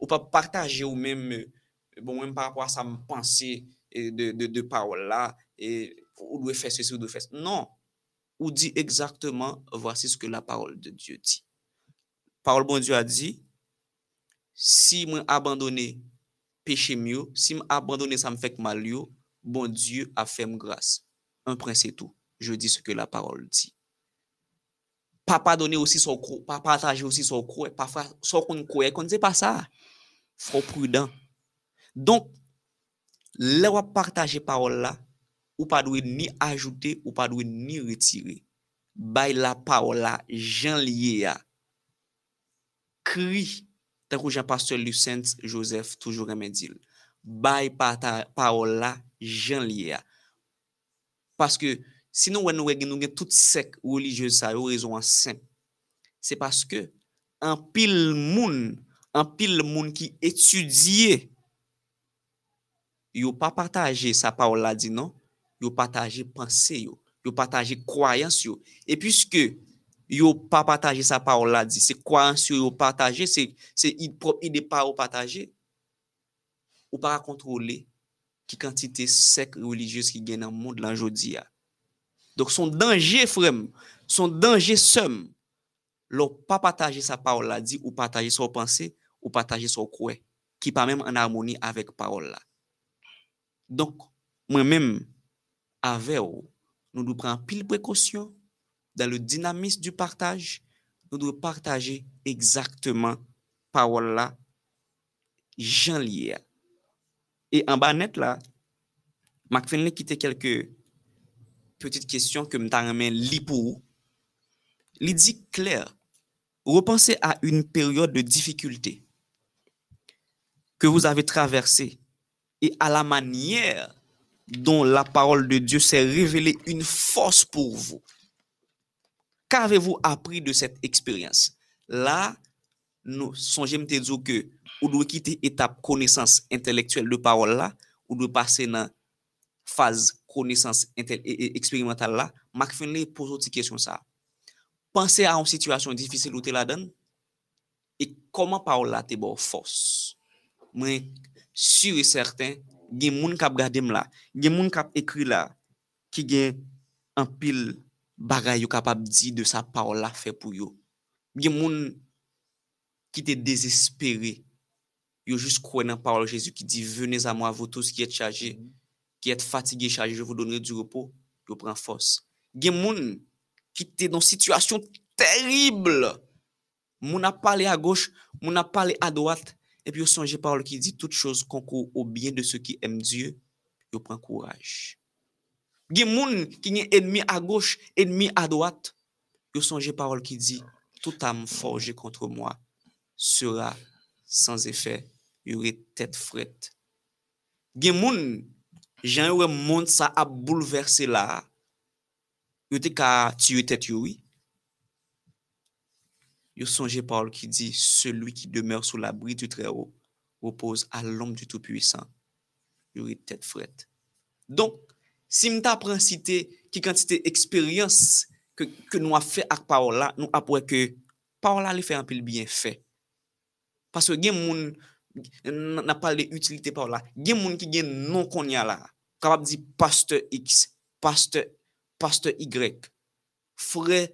ou pa partaje ou men, euh, bon, men par rapport a sa m'pense euh, de, de, de parol la, e ou doit faire ceci ou doit faire Non. Ou dit exactement, voici ce que la parole de Dieu dit. Parole bon Dieu a dit, si moi abandonné péché mieux, si m'abandonner ça me fait mal bon Dieu a fait grâce. Un prince et tout. Je dis ce que la parole dit. Pas pardonner aussi son croix, pas partager aussi son croix, pas faire son croit, qu'on ne pas ça. Faut prudent. Donc, là où partager parole là, ou pa dwe ni ajoute, ou pa dwe ni retire. Bay la paola jan liye ya. Kri, tan kou jan pastor Lucens Joseph toujou remedil. Bay paola jan liye ya. Paske, sinon wè nou wè gen nou gen tout sek religyeuse sa yo rezon an sen. Se paske, an pil moun, an pil moun ki etudye, yo pa pataje sa paola di nou, yo pataje panse yo, yo pataje kwayans yo. E pwiske yo pa pataje sa pa ou la di, se kwayans yo yo pataje, se, se ide pa ou pataje, ou pa a kontrole ki kantite sek religyos ki gen nan moun lan jodi ya. Dok son denje frem, son denje sem, lo pa pataje sa parol la di, ou pataje so panse, ou pataje so kwe, ki pa menm an harmoni avek parol la. Donk, mwen menm, avec nous nous prenons pile précaution dans le dynamisme du partage, nous devons partager exactement parole là, Jean. Et en bas net là, Marc Finley quitté quelques petites questions que je li pour Il dit clair, repensez à une période de difficulté que vous avez traversée et à la manière dont la parole de Dieu s'est révélée une force pour vous. Qu'avez-vous appris de cette expérience? Là, nous songez te dire que ou doit quitter étape connaissance intellectuelle de parole là, ou doit passer dans phase connaissance expérimentale là. Mark Finley pose une question ça. Pensez à une situation difficile où tu la donne et comment parole là te bon force. Moi, sûr et certain, il y a des gens qui regardent là, il y a des gens qui écrit là, qui ont un pile bagay yo capable dire de sa parole la fait pour yo. A moun qui étaient désespéré. Yo dans la parole de Jésus qui dit venez vous tous qui êtes chargés, mm-hmm. qui êtes fatigués, chargés, je vous donnerai du repos. Yo. Il y a moun étaient dans une situation terrible. Moun a parlé à gauche, moun a parlé à droite Et puis, vous songe parole qui dit toutes choses concourent au bien de ceux qui aiment Dieu. Vous prend courage. Gen moun qui gen ennemi à gauche, ennemi à droite. yo songez parole qui dit toute âme forgée contre moi sera sans effet. Vous aurez tête frette. Gen moun, jan eu monde ça a bouleversé là. Vous êtes qu'à tuer tête, oui. yo sonje parle qui dit Celui qui demeure sous l'abri du Très-Haut repose à l'ombre du Tout-Puissant. Yo ri tête frette. Donc, si m'ta pren cité qui quantité expérience que, que nous a fait avec Paola, nous après que Paola li fait un peu le bien fait. Parce que gen moun n'a pas de utilité Paola. Gen moun qui gen non konya la. Kapab di pasteur X, pasteur, pasteur Y, frère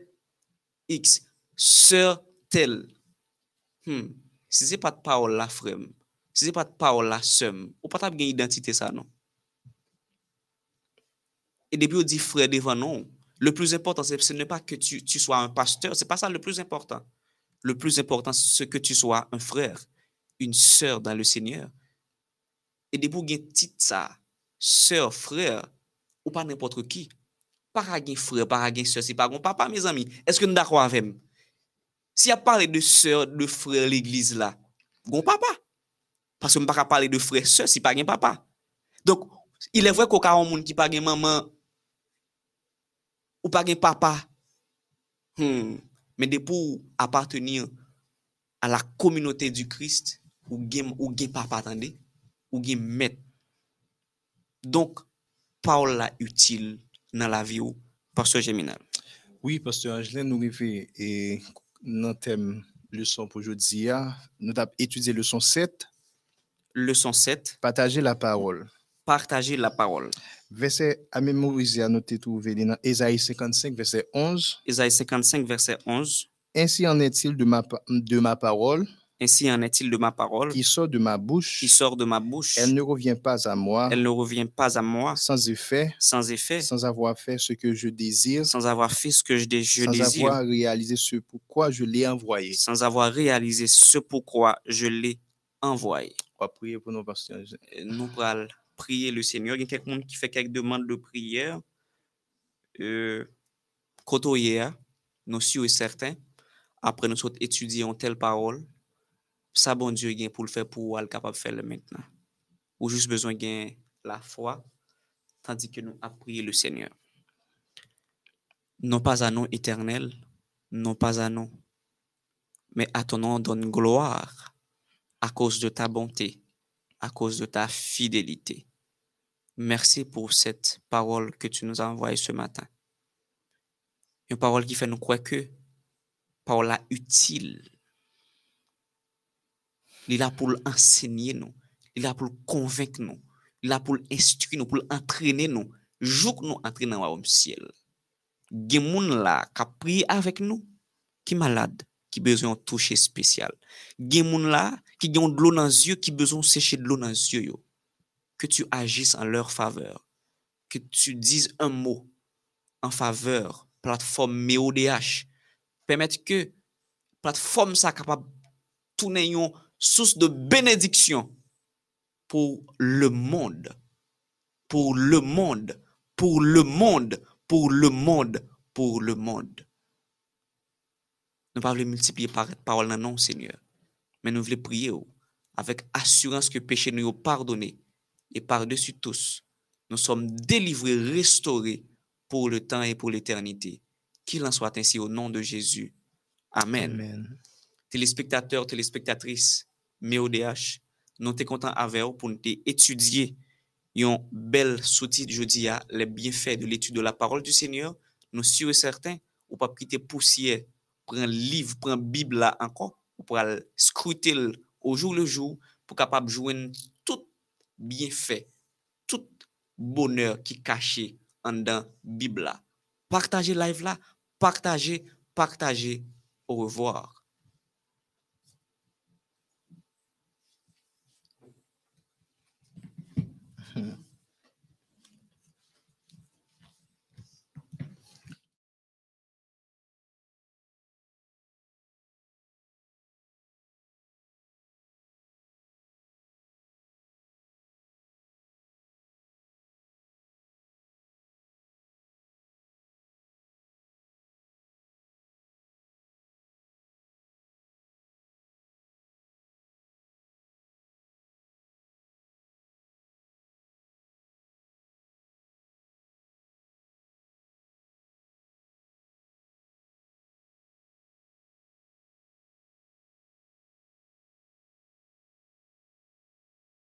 X, sœur tel. Hmm. Si c'est pas de parole là, frère, si c'est pas de parole là, sœur, ou pas une identité ça non? Et depuis on dit frère devant non, le plus important ce n'est pas que tu, sois un pasteur, c'est pas ça le plus important. Le plus important c'est que tu sois un frère, une sœur dans le Seigneur. Et depuis on titre ça, sœur, frère, ou pas n'importe qui. Pas un frère, pas un sœur, c'est pas mon papa, mes amis. Est-ce que nous d'accord avec? Si ap pale de sèr, de frè l'eglise la, gon papa. Paske m baka pale de frè sèr si pa gen papa. Donk, ilè vwè koka an moun ki pa gen maman ou pa gen papa. Hmm, men de pou apartenir a la kominote du Krist ou gen, ou gen papa, tande, ou gen met. Donk, paol la util nan la vi ou, pastor Jeminal. Oui, pastor Angelin, nou rive e le thème leçon pour aujourd'hui, nous avons étudié leçon 7. Leçon 7. Partager la parole. Partager la parole. Verset à mémoriser, à noter trouvé dans Ésaïe 55, verset 11. Ésaïe 55, verset 11. Ainsi en est-il de ma, de ma parole ainsi en est-il de ma parole qui sort de ma bouche. Qui sort de ma bouche. Elle ne revient pas à moi. Elle ne revient pas à moi. Sans effet. Sans effet. Sans avoir fait ce que je désire. Sans avoir fait ce que je, je sans désire. Sans avoir réalisé ce pourquoi je l'ai envoyé. Sans avoir réalisé ce pourquoi je l'ai envoyé. On va prier pour nos pasteurs. Nous allons prier le Seigneur. Il y a quelqu'un qui fait quelques demandes de prière. Euh, Côté nous sommes certains. Après, nous sommes étudiés en telle parole ça bon Dieu gain pour le faire pour être capable de faire maintenant. Ou juste besoin de la foi, tandis que nous prié le Seigneur. Non pas à nous éternel, non pas à nous, mais à ton nom donne gloire à cause de ta bonté, à cause de ta fidélité. Merci pour cette parole que tu nous as envoyée ce matin. Une parole qui fait nous croire que parole utile li la pou l'ensegnye nou, li la pou l'konvenk nou, li la pou l'instri nou, pou l'entrene nou, jouk nou entre nan wawoum siel. Gen moun la ka priye avek nou, ki malade, ki bezon touche spesyal. Gen moun la ki gen dlo nan zyo, ki bezon seche dlo nan zyo yo. Que tu agis en leur faveur. Que tu dises un mot en faveur plateforme MEODH. Permettre que plateforme ça capable tourner yon source de bénédiction pour le monde, pour le monde, pour le monde, pour le monde, pour le monde. Nous ne pas multiplier par parole non, Seigneur, mais nous voulons prier avec assurance que péché nous est pardonné et par-dessus tous, nous sommes délivrés, restaurés pour le temps et pour l'éternité. Qu'il en soit ainsi au nom de Jésus. Amen. Amen. Téléspectateurs, téléspectatrices, mais ODH, nous sommes contents avec vous pour nous étudier un bel sous-titre, je dis, les bienfaits de l'étude de la parole du Seigneur. Nous sommes certains, ou pas quitter poussière, prendre livre, prendre Bible là encore, ou pour scruter au jour le jour, pour capable jouer tout bienfait, tout bonheur qui caché en dans Bible là. Partagez live là, partagez, partagez. Au revoir.